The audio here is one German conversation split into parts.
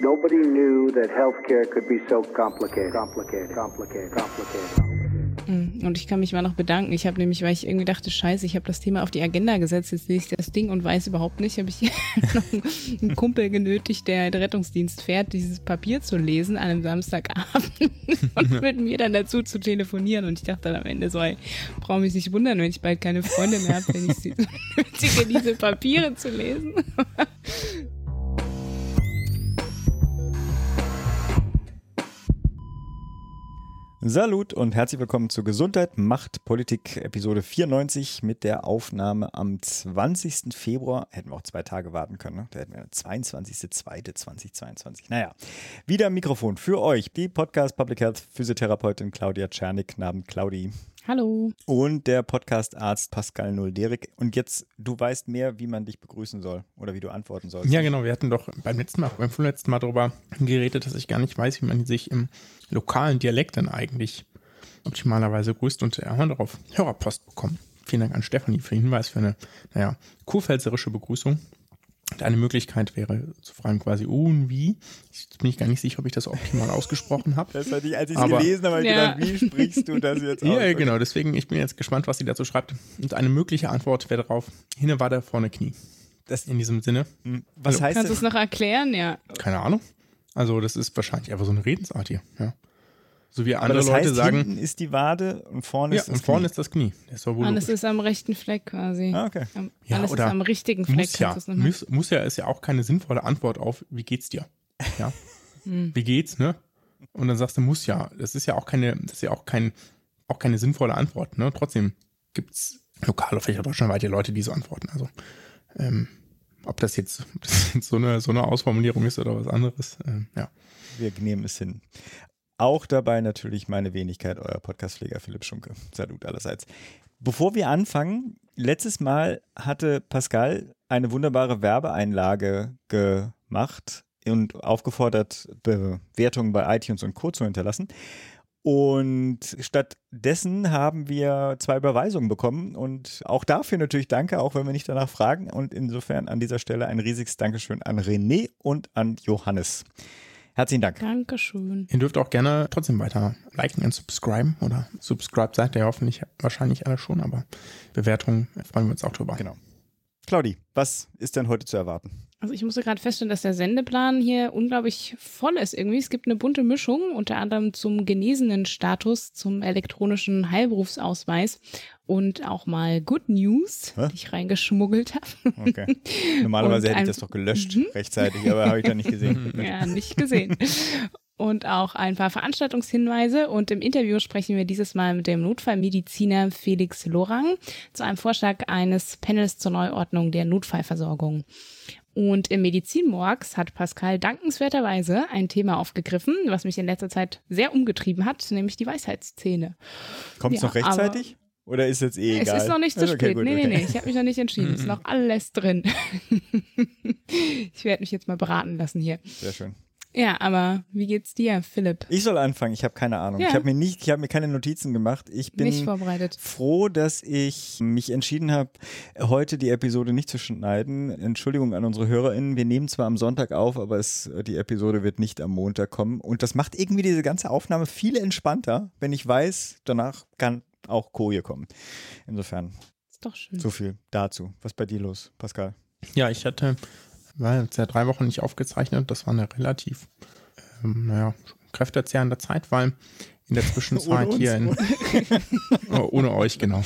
Nobody knew that healthcare could be so complicated, complicated, complicated, complicated. Mm, und ich kann mich mal noch bedanken. Ich habe nämlich, weil ich irgendwie dachte, scheiße, ich habe das Thema auf die Agenda gesetzt, jetzt lese ich das Ding und weiß überhaupt nicht, habe ich noch einen Kumpel genötigt, der der Rettungsdienst fährt, dieses Papier zu lesen an einem Samstagabend und mit mir dann dazu zu telefonieren. Und ich dachte dann am Ende so, ich brauche mich nicht wundern, wenn ich bald keine Freunde mehr habe, wenn ich sie nötige, diese Papiere zu lesen. Salut und herzlich willkommen zu Gesundheit macht Politik Episode 94 mit der Aufnahme am 20. Februar. Hätten wir auch zwei Tage warten können, ne? Da hätten wir 22.02.2022. Naja, wieder Mikrofon für euch, die Podcast Public Health Physiotherapeutin Claudia Czernik. Namen Claudi. Hallo. Und der Podcast-Arzt Pascal Nulderik. Und jetzt, du weißt mehr, wie man dich begrüßen soll oder wie du antworten sollst. Ja, genau. Wir hatten doch beim letzten Mal, beim vorletzten Mal darüber geredet, dass ich gar nicht weiß, wie man sich im lokalen Dialekt dann eigentlich optimalerweise grüßt und wir haben darauf Hörerpost bekommen. Vielen Dank an Stefanie für den Hinweis für eine, naja, kurpfälzerische Begrüßung. Eine Möglichkeit wäre zu fragen quasi, oh und wie. Jetzt bin ich gar nicht sicher, ob ich das optimal ausgesprochen habe. Das hatte ich, als ich es gelesen habe, ja. gedacht, wie sprichst du das jetzt aus? Ja, genau. Deswegen, ich bin jetzt gespannt, was sie dazu schreibt. Und eine mögliche Antwort wäre darauf, hinne war der vorne Knie. Das in diesem Sinne. Hm, was Hallo. heißt Kannst du es noch erklären? Ja. Keine Ahnung. Also, das ist wahrscheinlich einfach so eine Redensart hier. Ja. So wie andere das Leute heißt, sagen. Hinten ist die Wade und vorne ja, ist das und vorne Knie. ist das Knie. Das ist wohl Alles ist am rechten Fleck quasi. Ah, okay. Am, Ja, alles ist am richtigen Fleck. muss ja, muss, muss ja, ist ja auch keine sinnvolle Antwort auf, wie geht's dir? Ja. Hm. Wie geht's, ne? Und dann sagst du, muss ja. Das ist ja auch keine, das ist ja auch kein, auch keine sinnvolle Antwort, ne? Trotzdem gibt's lokal oder vielleicht auch deutschlandweit ja Leute, die so antworten. Also, ähm, ob das jetzt, ob das jetzt so eine, so eine Ausformulierung ist oder was anderes, ähm, ja. Wir nehmen es hin. Auch dabei natürlich meine Wenigkeit, euer Podcastpfleger Philipp Schunke. Salut allerseits. Bevor wir anfangen, letztes Mal hatte Pascal eine wunderbare Werbeeinlage gemacht und aufgefordert, Bewertungen bei iTunes und Co. zu hinterlassen. Und stattdessen haben wir zwei Überweisungen bekommen und auch dafür natürlich danke, auch wenn wir nicht danach fragen. Und insofern an dieser Stelle ein riesiges Dankeschön an René und an Johannes. Herzlichen Dank. Dankeschön. Ihr dürft auch gerne trotzdem weiter liken und subscriben oder subscribe seid ihr hoffentlich wahrscheinlich alle schon, aber Bewertungen freuen wir uns auch drüber. Genau. Claudi, was ist denn heute zu erwarten? Also ich musste gerade feststellen, dass der Sendeplan hier unglaublich voll ist irgendwie. Es gibt eine bunte Mischung, unter anderem zum genesenen Status, zum elektronischen Heilberufsausweis und auch mal Good News, Hä? die ich reingeschmuggelt habe. Okay. Normalerweise hätte ich das doch gelöscht Mhm. rechtzeitig, aber habe ich dann nicht gesehen. ja, nicht gesehen. Und auch ein paar Veranstaltungshinweise. Und im Interview sprechen wir dieses Mal mit dem Notfallmediziner Felix Lorang zu einem Vorschlag eines Panels zur Neuordnung der Notfallversorgung. Und im Medizinmorgs hat Pascal dankenswerterweise ein Thema aufgegriffen, was mich in letzter Zeit sehr umgetrieben hat, nämlich die Weisheitszähne. Kommt es Ja, noch rechtzeitig? Oder ist jetzt eh egal? Es ist noch nicht zu Also, okay, spät. gut, nee, nee, okay. nee, ich habe mich noch nicht entschieden. Es ist noch alles drin. ich werde mich jetzt mal beraten lassen hier. Sehr schön. Ja, aber wie geht's dir, Philipp? Ich soll anfangen, ich habe keine Ahnung. Ja. Ich habe mir nicht, ich habe mir keine Notizen gemacht. Ich bin Nicht vorbereitet. froh, dass ich mich entschieden habe, heute die Episode nicht zu schneiden. Entschuldigung an unsere HörerInnen. Wir nehmen zwar am Sonntag auf, aber es, die Episode wird nicht am Montag kommen. Und das macht irgendwie diese ganze Aufnahme viel entspannter, wenn ich weiß, danach kann auch Koje kommen. Insofern, Ist doch schön. so viel dazu. Was ist bei dir los, Pascal? Ja, ich hatte, war jetzt seit drei Wochen nicht aufgezeichnet. Das war eine relativ, ähm, naja, kräftezehrende Zeit, weil in der Zwischenzeit Ohne hier in, Oh, ohne euch, genau.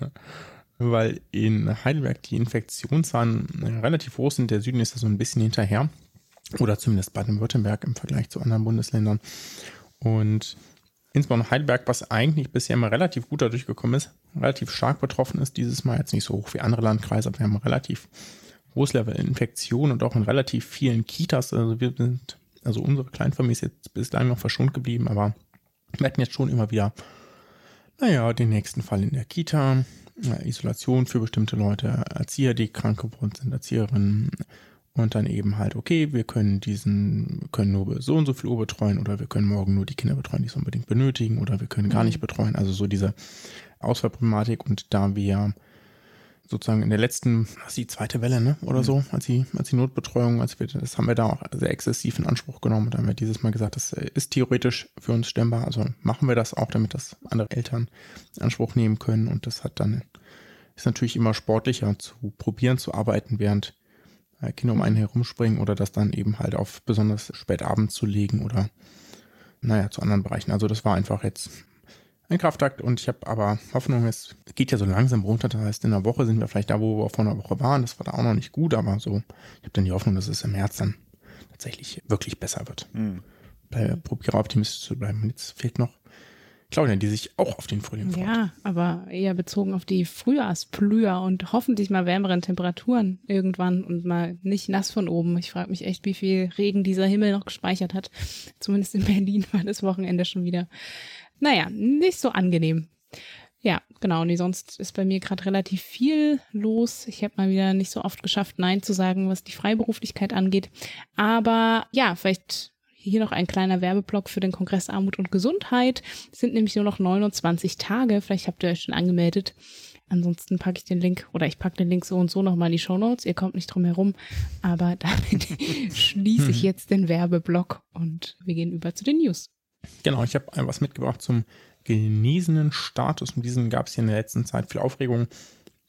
weil in Heidelberg die Infektionszahlen äh, relativ hoch sind. Der Süden ist da so ein bisschen hinterher. Oder zumindest Baden-Württemberg im Vergleich zu anderen Bundesländern. Und insbesondere Heidelberg, was eigentlich bisher immer relativ gut dadurch gekommen ist, relativ stark betroffen ist, dieses Mal jetzt nicht so hoch wie andere Landkreise, aber wir haben relativ hohes Level Infektion und auch in relativ vielen Kitas. Also wir sind, also unsere Kleinfamilie ist jetzt bislang noch verschont geblieben, aber wir hatten jetzt schon immer wieder, naja, den nächsten Fall in der Kita, Isolation für bestimmte Leute, Erzieher, die krank geworden sind, Erzieherinnen, und dann eben halt, okay, wir können diesen, können nur so und so viel Uhr betreuen oder wir können morgen nur die Kinder betreuen, die es unbedingt benötigen oder wir können gar nicht betreuen. Also so diese Ausfallproblematik und da wir sozusagen in der letzten, was ist die zweite Welle, ne? Oder so, als die, als die Notbetreuung, als wir, das haben wir da auch sehr exzessiv in Anspruch genommen. Da haben wir dieses Mal gesagt, das ist theoretisch für uns stemmbar. Also machen wir das auch, damit das andere Eltern in Anspruch nehmen können. Und das hat dann, ist natürlich immer sportlicher zu probieren zu arbeiten, während äh, Kinder um einen herumspringen oder das dann eben halt auf besonders spät Abend zu legen oder naja, zu anderen Bereichen. Also das war einfach jetzt ein Kraftakt und ich habe aber Hoffnung, es geht ja so langsam runter. Das heißt, in einer Woche sind wir vielleicht da, wo wir vor einer Woche waren. Das war da auch noch nicht gut, aber so, ich habe dann die Hoffnung, dass es im März dann tatsächlich wirklich besser wird. Mhm. probiere optimistisch zu bleiben. Und jetzt fehlt noch Claudia, die sich auch auf den Frühling freut. Ja, aber eher bezogen auf die Frühjahrsblüher und hoffentlich mal wärmeren Temperaturen irgendwann und mal nicht nass von oben. Ich frage mich echt, wie viel Regen dieser Himmel noch gespeichert hat. Zumindest in Berlin war das Wochenende schon wieder naja, nicht so angenehm. Ja, genau. Und sonst ist bei mir gerade relativ viel los. Ich habe mal wieder nicht so oft geschafft, Nein zu sagen, was die Freiberuflichkeit angeht. Aber ja, vielleicht hier noch ein kleiner Werbeblock für den Kongress Armut und Gesundheit. Es sind nämlich nur noch 29 Tage. Vielleicht habt ihr euch schon angemeldet. Ansonsten packe ich den Link oder ich packe den Link so und so nochmal in die Show Notes. Ihr kommt nicht drum herum. Aber damit schließe ich jetzt den Werbeblock und wir gehen über zu den News. Genau, ich habe was mitgebracht zum genesenen Status. Und diesen gab es hier in der letzten Zeit viel Aufregung.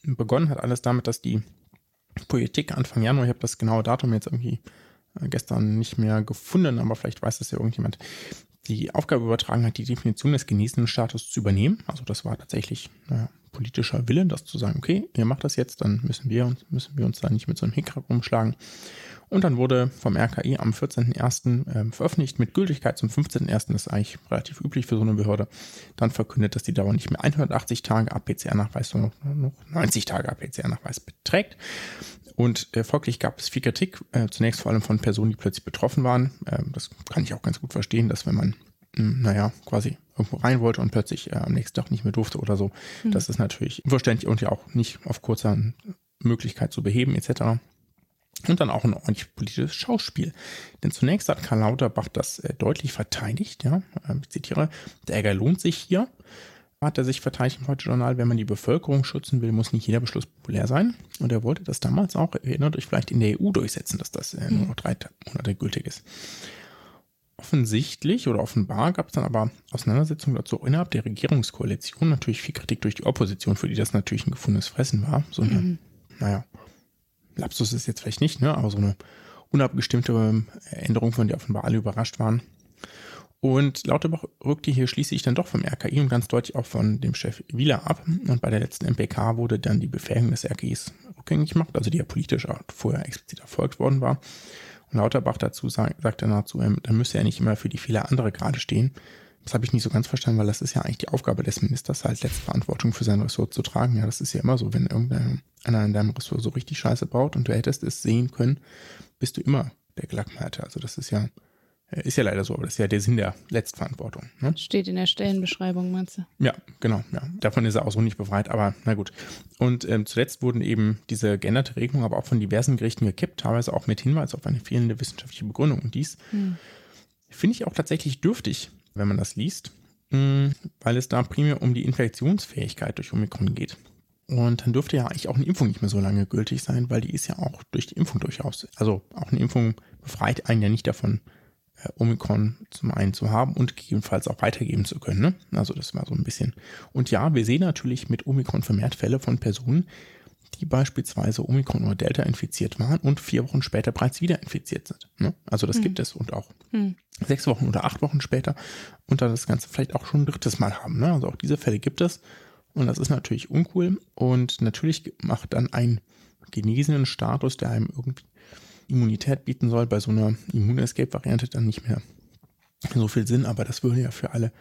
Begonnen hat alles damit, dass die Politik Anfang Januar, ich habe das genaue Datum jetzt irgendwie äh, gestern nicht mehr gefunden, aber vielleicht weiß das ja irgendjemand, die Aufgabe übertragen hat, die Definition des genesenen Status zu übernehmen. Also das war tatsächlich naja, politischer Wille, das zu sagen, okay, ihr macht das jetzt, dann müssen wir uns, müssen wir uns da nicht mit so einem Hickhack rumschlagen. Und dann wurde vom RKI am 14.01. Äh, veröffentlicht mit Gültigkeit zum 15.01. Das ist eigentlich relativ üblich für so eine Behörde. Dann verkündet, dass die Dauer nicht mehr 180 Tage APCR-Nachweis, sondern noch 90 Tage APCR-Nachweis beträgt. Und folglich gab es viel Kritik, äh, zunächst vor allem von Personen, die plötzlich betroffen waren. Äh, das kann ich auch ganz gut verstehen, dass wenn man, hm, naja, quasi irgendwo rein wollte und plötzlich äh, am nächsten Tag nicht mehr durfte oder so, mhm. das ist natürlich unverständlich und ja auch nicht auf kurzer Möglichkeit zu beheben etc. Und dann auch ein ordentlich politisches Schauspiel. Denn zunächst hat Karl Lauterbach das äh, deutlich verteidigt. Ja, äh, ich zitiere, der Ärger lohnt sich hier. Hat er sich verteidigt im Heute-Journal, wenn man die Bevölkerung schützen will, muss nicht jeder Beschluss populär sein. Und er wollte das damals auch, erinnert euch vielleicht, in der EU durchsetzen, dass das äh, nur noch drei Monate gültig ist. Offensichtlich oder offenbar gab es dann aber Auseinandersetzungen dazu innerhalb der Regierungskoalition. Natürlich viel Kritik durch die Opposition, für die das natürlich ein gefundenes Fressen war. So eine, mhm. naja, Lapsus ist jetzt vielleicht nicht, ne, aber so eine unabgestimmte ähm, Änderung, von der offenbar alle überrascht waren. Und Lauterbach rückte hier schließlich dann doch vom RKI und ganz deutlich auch von dem Chef Wieler ab. Und bei der letzten MPK wurde dann die Befähigung des RKIs rückgängig gemacht, also die ja politisch auch vorher explizit erfolgt worden war. Und Lauterbach dazu sagt, sagt dann dazu, ähm, da müsse er nicht immer für die Fehler anderer gerade stehen, das habe ich nicht so ganz verstanden, weil das ist ja eigentlich die Aufgabe des Ministers, halt letzte Verantwortung für sein Ressort zu tragen. Ja, das ist ja immer so, wenn irgendeiner in deinem Ressort so richtig Scheiße baut und du hättest es sehen können, bist du immer der Glackmeierte. Also das ist ja, ist ja leider so, aber das ist ja der Sinn der Letztverantwortung. Ne? Steht in der Stellenbeschreibung, meinst du? Ja, genau, ja. Davon ist er auch so nicht befreit, aber na gut. Und ähm, zuletzt wurden eben diese geänderte Regelungen aber auch von diversen Gerichten gekippt, teilweise auch mit Hinweis auf eine fehlende wissenschaftliche Begründung. Und dies hm. finde ich auch tatsächlich dürftig wenn man das liest, mm, weil es da primär um die Infektionsfähigkeit durch Omikron geht. Und dann dürfte ja eigentlich auch eine Impfung nicht mehr so lange gültig sein, weil die ist ja auch durch die Impfung durchaus. Also auch eine Impfung befreit einen ja nicht davon, äh, Omikron zum einen zu haben und gegebenenfalls auch weitergeben zu können. Ne? Also das war so ein bisschen. Und ja, wir sehen natürlich mit Omikron vermehrt Fälle von Personen, die beispielsweise Omikron oder Delta infiziert waren und vier Wochen später bereits wieder infiziert sind. Ne? Also das hm. gibt es und auch hm. sechs Wochen oder acht Wochen später und dann das Ganze vielleicht auch schon ein drittes Mal haben. Ne? Also auch diese Fälle gibt es und das ist natürlich uncool und natürlich macht dann ein genesenen Status, der einem irgendwie Immunität bieten soll, bei so einer Immun-Escape-Variante dann nicht mehr so viel Sinn, aber das würde ja für alle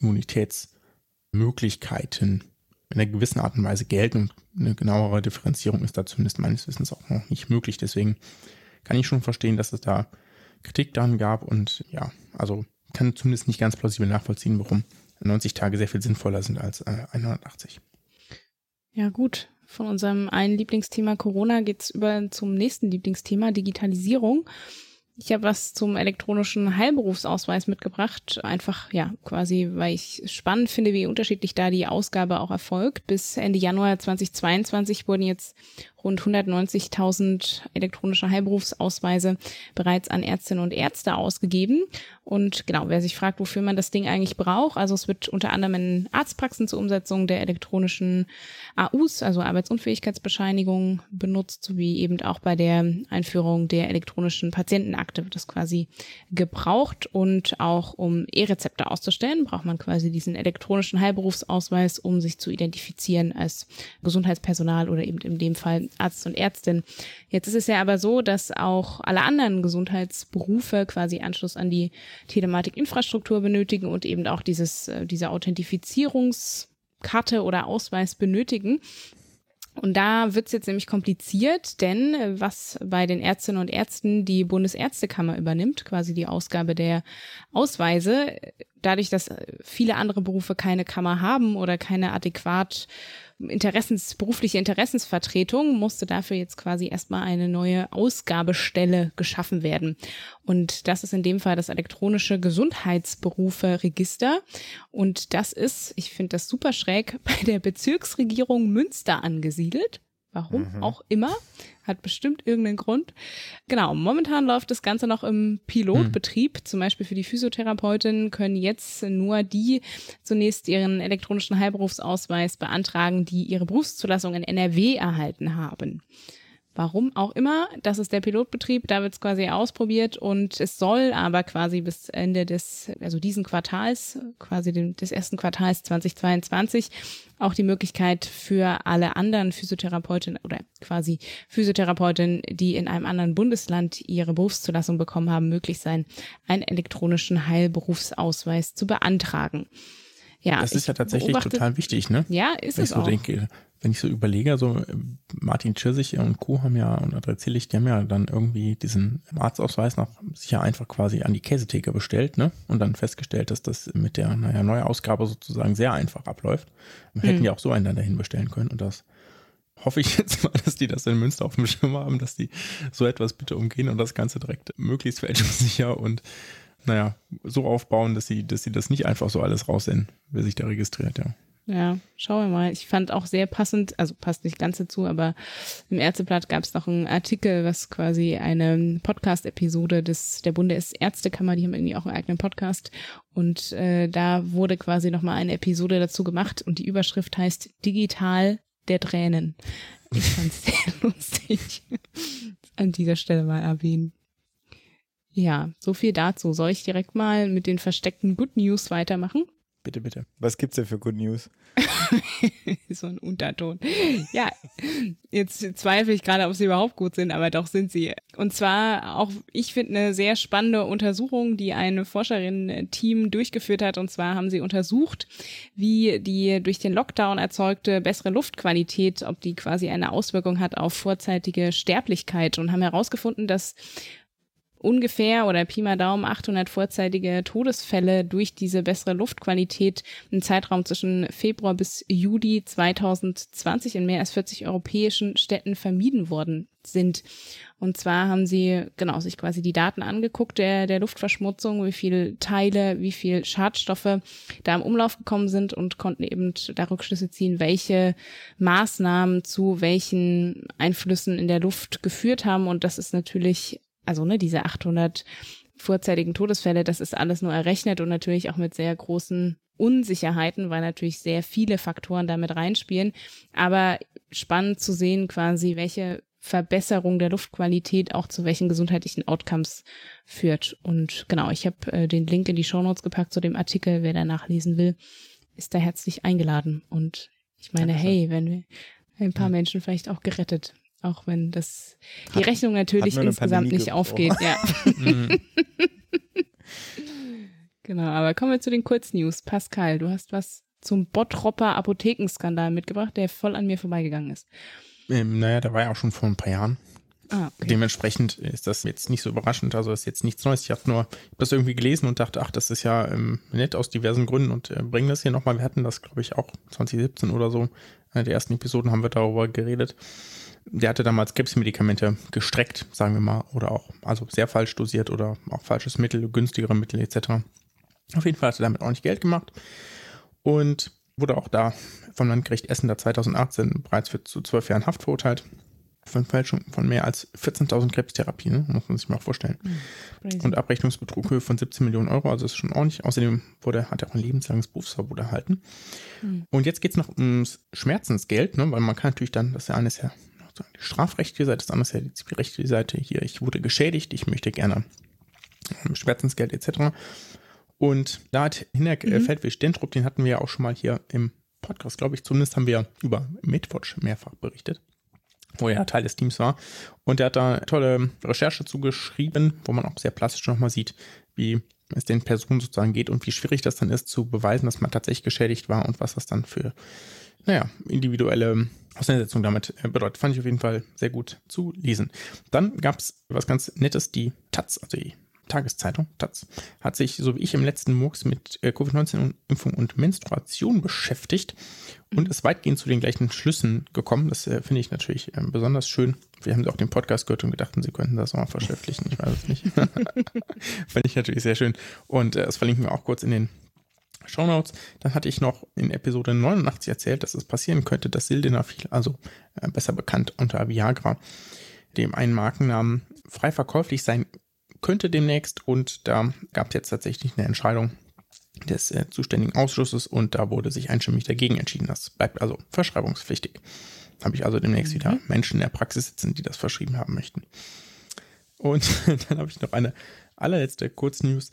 Immunitätsmöglichkeiten in einer gewissen Art und Weise gelten und eine genauere Differenzierung ist da zumindest meines Wissens auch noch nicht möglich. Deswegen kann ich schon verstehen, dass es da Kritik daran gab und ja, also kann zumindest nicht ganz plausibel nachvollziehen, warum 90 Tage sehr viel sinnvoller sind als äh, 180. Ja, gut. Von unserem einen Lieblingsthema Corona geht es über zum nächsten Lieblingsthema Digitalisierung. Ich habe was zum elektronischen Heilberufsausweis mitgebracht. Einfach, ja, quasi, weil ich spannend finde, wie unterschiedlich da die Ausgabe auch erfolgt. Bis Ende Januar 2022 wurden jetzt rund 190.000 elektronische Heilberufsausweise bereits an Ärztinnen und Ärzte ausgegeben. Und genau, wer sich fragt, wofür man das Ding eigentlich braucht, also es wird unter anderem in Arztpraxen zur Umsetzung der elektronischen AUs, also Arbeitsunfähigkeitsbescheinigung, benutzt, sowie eben auch bei der Einführung der elektronischen Patientenakte wird das quasi gebraucht. Und auch um E-Rezepte auszustellen, braucht man quasi diesen elektronischen Heilberufsausweis, um sich zu identifizieren als Gesundheitspersonal oder eben in dem Fall Arzt und Ärztin. Jetzt ist es ja aber so, dass auch alle anderen Gesundheitsberufe quasi Anschluss an die Telematikinfrastruktur benötigen und eben auch dieses, äh, diese Authentifizierungskarte oder Ausweis benötigen. Und da wird's jetzt nämlich kompliziert, denn äh, was bei den Ärztinnen und Ärzten die Bundesärztekammer übernimmt, quasi die Ausgabe der Ausweise, dadurch, dass viele andere Berufe keine Kammer haben oder keine adäquat Interessens, berufliche Interessensvertretung musste dafür jetzt quasi erstmal eine neue Ausgabestelle geschaffen werden. Und das ist in dem Fall das elektronische Gesundheitsberufe-Register. Und das ist, ich finde das super schräg, bei der Bezirksregierung Münster angesiedelt. Warum mhm. auch immer. Hat bestimmt irgendeinen Grund. Genau, momentan läuft das Ganze noch im Pilotbetrieb. Mhm. Zum Beispiel für die Physiotherapeutinnen können jetzt nur die zunächst ihren elektronischen Heilberufsausweis beantragen, die ihre Berufszulassung in NRW erhalten haben. Warum auch immer, das ist der Pilotbetrieb, da wird es quasi ausprobiert und es soll aber quasi bis Ende des, also diesen Quartals, quasi dem, des ersten Quartals 2022 auch die Möglichkeit für alle anderen Physiotherapeutinnen oder quasi Physiotherapeutinnen, die in einem anderen Bundesland ihre Berufszulassung bekommen haben, möglich sein, einen elektronischen Heilberufsausweis zu beantragen. Ja, das ist ja tatsächlich total wichtig, ne? Ja, ist Wenn es ich so auch. Denke, wenn ich so überlege, so Martin Tschirsich und Co. haben ja und André Zillig, die haben ja dann irgendwie diesen Arztausweis noch sicher einfach quasi an die Käsetheke bestellt, ne? Und dann festgestellt, dass das mit der, naja, Neuausgabe sozusagen sehr einfach abläuft. Wir hm. hätten ja auch so einen dann dahin bestellen können und das hoffe ich jetzt mal, dass die das in Münster auf dem Schirm haben, dass die so etwas bitte umgehen und das Ganze direkt möglichst fälschungssicher und naja, so aufbauen, dass sie, dass sie das nicht einfach so alles raussenden, wer sich da registriert, ja. Ja, schauen wir mal. Ich fand auch sehr passend, also passt nicht ganz dazu, aber im Ärzteblatt gab es noch einen Artikel, was quasi eine Podcast-Episode des der Bundesärztekammer, die haben irgendwie auch einen eigenen Podcast und äh, da wurde quasi nochmal eine Episode dazu gemacht und die Überschrift heißt Digital der Tränen. Ich fand's sehr lustig. An dieser Stelle mal erwähnen. Ja, so viel dazu. Soll ich direkt mal mit den versteckten Good News weitermachen? Bitte, bitte. Was gibt's denn für Good News? so ein Unterton. Ja, jetzt zweifle ich gerade, ob sie überhaupt gut sind, aber doch sind sie. Und zwar auch, ich finde, eine sehr spannende Untersuchung, die ein Forscherinnen-Team durchgeführt hat. Und zwar haben sie untersucht, wie die durch den Lockdown erzeugte bessere Luftqualität, ob die quasi eine Auswirkung hat auf vorzeitige Sterblichkeit und haben herausgefunden, dass ungefähr oder Pi mal Daumen 800 vorzeitige Todesfälle durch diese bessere Luftqualität im Zeitraum zwischen Februar bis Juli 2020 in mehr als 40 europäischen Städten vermieden worden sind. Und zwar haben sie genau sich quasi die Daten angeguckt der, der Luftverschmutzung, wie viel Teile, wie viel Schadstoffe da im Umlauf gekommen sind und konnten eben da Rückschlüsse ziehen, welche Maßnahmen zu welchen Einflüssen in der Luft geführt haben. Und das ist natürlich also ne, diese 800 vorzeitigen Todesfälle, das ist alles nur errechnet und natürlich auch mit sehr großen Unsicherheiten, weil natürlich sehr viele Faktoren damit reinspielen. Aber spannend zu sehen quasi, welche Verbesserung der Luftqualität auch zu welchen gesundheitlichen Outcomes führt. Und genau, ich habe äh, den Link in die Shownotes gepackt zu dem Artikel. Wer da nachlesen will, ist da herzlich eingeladen. Und ich meine, hey, wenn wir ein paar Menschen vielleicht auch gerettet auch wenn das die hat, Rechnung natürlich insgesamt nicht aufgeht, ja. Mhm. genau, aber kommen wir zu den Kurznews. Pascal, du hast was zum Bottropper Apothekenskandal mitgebracht, der voll an mir vorbeigegangen ist. Ähm, naja, der war ja auch schon vor ein paar Jahren. Ah, okay. Dementsprechend ist das jetzt nicht so überraschend, also ist jetzt nichts Neues. Ich habe nur hab das irgendwie gelesen und dachte, ach, das ist ja ähm, nett aus diversen Gründen und äh, bringen das hier nochmal. Wir hatten das, glaube ich, auch 2017 oder so. Eine der ersten Episoden haben wir darüber geredet. Der hatte damals Krebsmedikamente gestreckt, sagen wir mal, oder auch, also sehr falsch dosiert oder auch falsches Mittel, günstigere Mittel etc. Auf jeden Fall hat er damit auch nicht Geld gemacht und wurde auch da vom Landgericht Essen da 2018 bereits für zu zwölf Jahren Haft verurteilt. Von Fälschung von mehr als 14.000 Krebstherapien, ne? muss man sich mal vorstellen. Crazy. Und Abrechnungsbetrug Höhe von 17 Millionen Euro, also ist schon ordentlich. Außerdem wurde, hat er auch ein lebenslanges Berufsverbot erhalten. Und jetzt geht es noch ums Schmerzensgeld, ne? weil man kann natürlich dann, das eine ist ja sozusagen die strafrechtliche Seite, das andere ist ja die zivilrechtliche Seite. Hier, ich wurde geschädigt, ich möchte gerne ähm, Schmerzensgeld etc. Und da hat Hinek äh, Feldwig Stentrup, den hatten wir ja auch schon mal hier im Podcast, glaube ich, zumindest haben wir über Medwatch mehrfach berichtet, wo er Teil des Teams war. Und er hat da tolle Recherche zugeschrieben, wo man auch sehr plastisch nochmal sieht, wie es den Personen sozusagen geht und wie schwierig das dann ist, zu beweisen, dass man tatsächlich geschädigt war und was das dann für, naja, individuelle Auseinandersetzung damit äh, bedeutet. Fand ich auf jeden Fall sehr gut zu lesen. Dann gab es was ganz Nettes, die Taz, also die Tageszeitung, Taz, hat sich, so wie ich im letzten Murks, mit äh, Covid-19-Impfung und Menstruation beschäftigt und ist weitgehend zu den gleichen Schlüssen gekommen. Das äh, finde ich natürlich äh, besonders schön. Wir haben auch den Podcast gehört und gedachten, sie könnten das auch mal verschriftlichen. Ich weiß es nicht. finde ich natürlich sehr schön. Und äh, das verlinken wir auch kurz in den Shownotes. Dann hatte ich noch in Episode 89 erzählt, dass es passieren könnte, dass Sildenafil, also äh, besser bekannt unter Viagra, dem einen Markennamen frei verkäuflich sein könnte demnächst. Und da gab es jetzt tatsächlich eine Entscheidung des äh, zuständigen Ausschusses und da wurde sich einstimmig dagegen entschieden. Das bleibt also verschreibungspflichtig. Habe ich also demnächst wieder Menschen in der Praxis sitzen, die das verschrieben haben möchten. Und dann habe ich noch eine allerletzte Kurznews.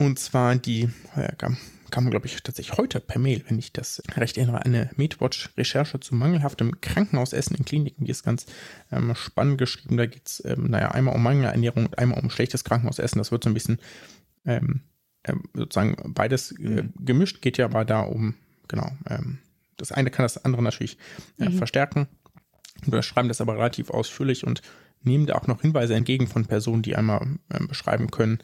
Und zwar die, ja, kam, kam glaube ich, tatsächlich heute per Mail, wenn ich das recht erinnere, eine MedWatch-Recherche zu mangelhaftem Krankenhausessen in Kliniken. Die ist ganz ähm, spannend geschrieben. Da geht es, ähm, naja, einmal um Mangelernährung und einmal um schlechtes Krankenhausessen. Das wird so ein bisschen ähm, ähm, sozusagen beides äh, gemischt, geht ja aber da um, genau, ähm, das eine kann das andere natürlich äh, verstärken. Wir schreiben das aber relativ ausführlich und nehmen da auch noch Hinweise entgegen von Personen, die einmal ähm, beschreiben können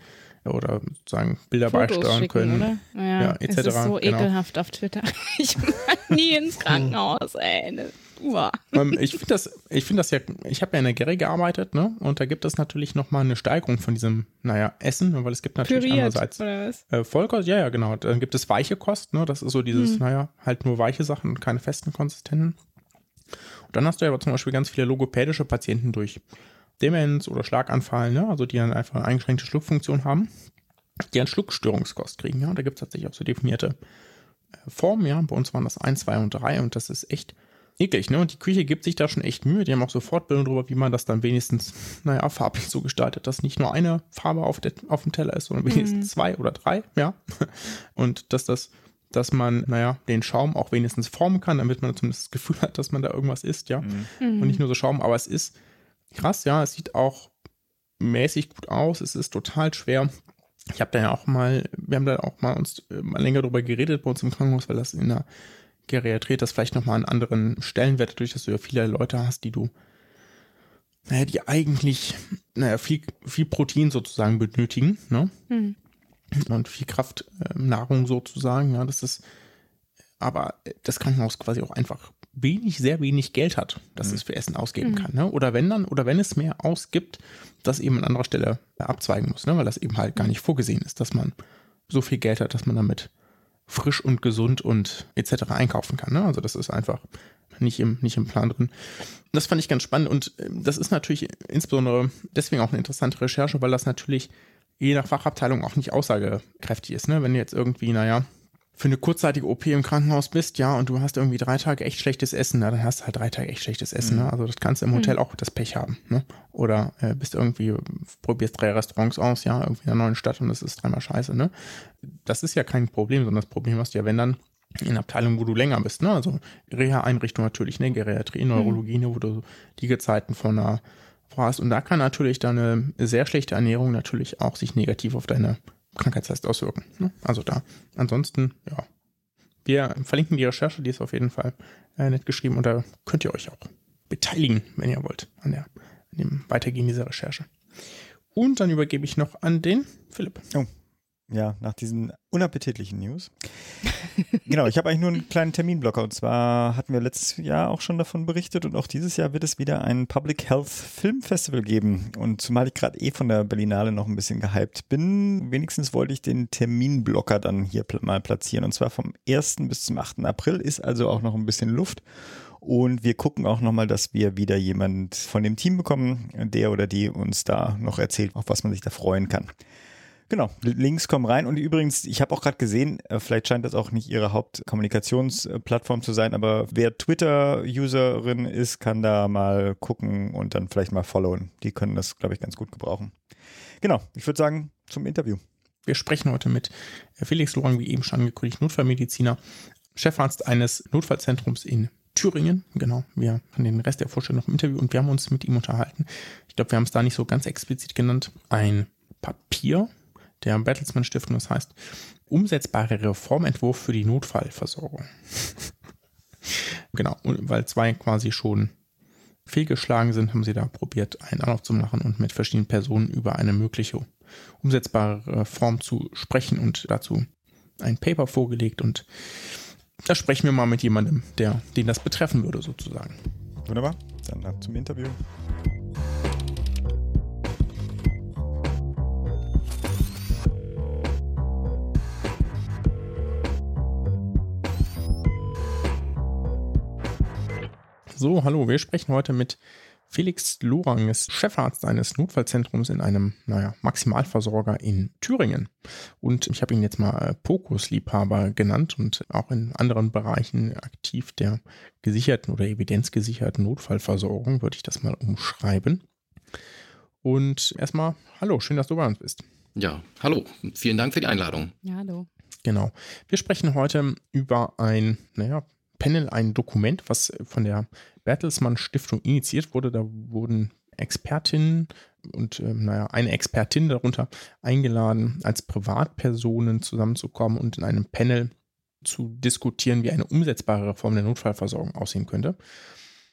oder sozusagen Bilder Fotos beisteuern können. oder? Ja, Ja, etc., Es ist so genau. ekelhaft auf Twitter. Ich war nie ins Krankenhaus, ey. Ne- Uah. ähm, ich finde das, ich finde das ja, ich habe ja in der Gary gearbeitet, ne? Und da gibt es natürlich nochmal eine Steigerung von diesem, naja, Essen, weil es gibt natürlich Püriert, andererseits äh, Vollkost, ja, ja, genau. Dann gibt es weiche Kost, ne? Das ist so dieses, Hm. naja, halt nur weiche Sachen und keine festen Konsistenten. Und dann hast du ja aber zum Beispiel ganz viele logopädische Patienten durch Demenz oder Schlaganfall, ne? Also die dann einfach eine eingeschränkte Schluckfunktion haben, die einen Schluckstörungskost kriegen, ja. Und da gibt es tatsächlich auch so definierte äh, Formen, ja. Bei uns waren das 1, 2 und 3 und das ist echt eklig, ne? Und die Küche gibt sich da schon echt Mühe. Die haben auch so Fortbildung darüber, wie man das dann wenigstens, naja, farblich so gestaltet, dass nicht nur eine Farbe auf, der, auf dem Teller ist, sondern wenigstens zwei oder drei, ja. Und dass das, dass man, naja, den Schaum auch wenigstens formen kann, damit man zumindest das Gefühl hat, dass man da irgendwas isst, ja. Und nicht nur so Schaum, aber es ist krass, ja. Es sieht auch mäßig gut aus. Es ist total schwer. Ich habe da ja auch mal, wir haben da auch mal uns äh, mal länger drüber geredet bei uns im Krankenhaus, weil das in der Geriatrie das vielleicht nochmal einen anderen Stellenwert, dadurch, dass du ja viele Leute hast, die du, naja, die eigentlich, naja, viel, viel Protein sozusagen benötigen, ne? Hm. Und viel Kraftnahrung sozusagen, ja, das ist, aber das Krankenhaus quasi auch einfach wenig, sehr wenig Geld hat, dass es für Essen ausgeben kann, ne? Oder wenn dann, oder wenn es mehr ausgibt, das eben an anderer Stelle abzweigen muss, ne? Weil das eben halt gar nicht vorgesehen ist, dass man so viel Geld hat, dass man damit frisch und gesund und etc. einkaufen kann. Ne? Also das ist einfach nicht im, nicht im Plan drin. Das fand ich ganz spannend und äh, das ist natürlich insbesondere deswegen auch eine interessante Recherche, weil das natürlich je nach Fachabteilung auch nicht aussagekräftig ist. Ne? Wenn du jetzt irgendwie, naja, für eine kurzzeitige OP im Krankenhaus bist, ja, und du hast irgendwie drei Tage echt schlechtes Essen, na, dann hast du halt drei Tage echt schlechtes Essen. Ne? Also das kannst du im Hotel auch das Pech haben. Ne? Oder äh, bist irgendwie, probierst drei Restaurants aus, ja, irgendwie in einer neuen Stadt und es ist dreimal scheiße. Ne? Das ist ja kein Problem, sondern das Problem hast du ja, wenn dann in Abteilungen, wo du länger bist, ne? Also Reha-Einrichtung natürlich, ne, Geriatrie, Neurologie, ne, wo du die Gezeiten von einer hast. Und da kann natürlich deine sehr schlechte Ernährung natürlich auch sich negativ auf deine Krankheitslast auswirken. Ne? Also da. Ansonsten, ja. Wir verlinken die Recherche, die ist auf jeden Fall äh, nett geschrieben und da könnt ihr euch auch beteiligen, wenn ihr wollt, an, der, an dem Weitergehen dieser Recherche. Und dann übergebe ich noch an den Philipp. Oh. Ja, nach diesen unappetitlichen News. genau, ich habe eigentlich nur einen kleinen Terminblocker und zwar hatten wir letztes Jahr auch schon davon berichtet und auch dieses Jahr wird es wieder ein Public Health Film Festival geben und zumal ich gerade eh von der Berlinale noch ein bisschen gehypt bin, wenigstens wollte ich den Terminblocker dann hier mal platzieren und zwar vom 1. bis zum 8. April ist also auch noch ein bisschen Luft und wir gucken auch nochmal, dass wir wieder jemand von dem Team bekommen, der oder die uns da noch erzählt, auf was man sich da freuen kann. Genau, Links kommen rein. Und übrigens, ich habe auch gerade gesehen, äh, vielleicht scheint das auch nicht ihre Hauptkommunikationsplattform zu sein, aber wer Twitter-Userin ist, kann da mal gucken und dann vielleicht mal followen. Die können das, glaube ich, ganz gut gebrauchen. Genau, ich würde sagen, zum Interview. Wir sprechen heute mit Felix Lorang, wie eben schon angekündigt, Notfallmediziner, Chefarzt eines Notfallzentrums in Thüringen. Genau, wir haben den Rest der Vorstellung noch im Interview und wir haben uns mit ihm unterhalten. Ich glaube, wir haben es da nicht so ganz explizit genannt. Ein Papier, der Bertelsmann Stiftung, das heißt umsetzbare Reformentwurf für die Notfallversorgung. genau, weil zwei quasi schon fehlgeschlagen sind, haben sie da probiert, einen Anlauf zu machen und mit verschiedenen Personen über eine mögliche umsetzbare Reform zu sprechen und dazu ein Paper vorgelegt und da sprechen wir mal mit jemandem, der den das betreffen würde, sozusagen. Wunderbar, dann zum Interview. So, hallo, wir sprechen heute mit Felix Lorang, ist Chefarzt eines Notfallzentrums in einem, naja, Maximalversorger in Thüringen. Und ich habe ihn jetzt mal äh, Pokus-Liebhaber genannt und auch in anderen Bereichen aktiv der gesicherten oder evidenzgesicherten Notfallversorgung, würde ich das mal umschreiben. Und erstmal, hallo, schön, dass du bei uns bist. Ja, hallo, vielen Dank für die Einladung. Ja, hallo. Genau. Wir sprechen heute über ein, naja, Panel ein Dokument, was von der Bertelsmann Stiftung initiiert wurde. Da wurden Expertinnen und äh, naja, eine Expertin darunter eingeladen, als Privatpersonen zusammenzukommen und in einem Panel zu diskutieren, wie eine umsetzbare Reform der Notfallversorgung aussehen könnte.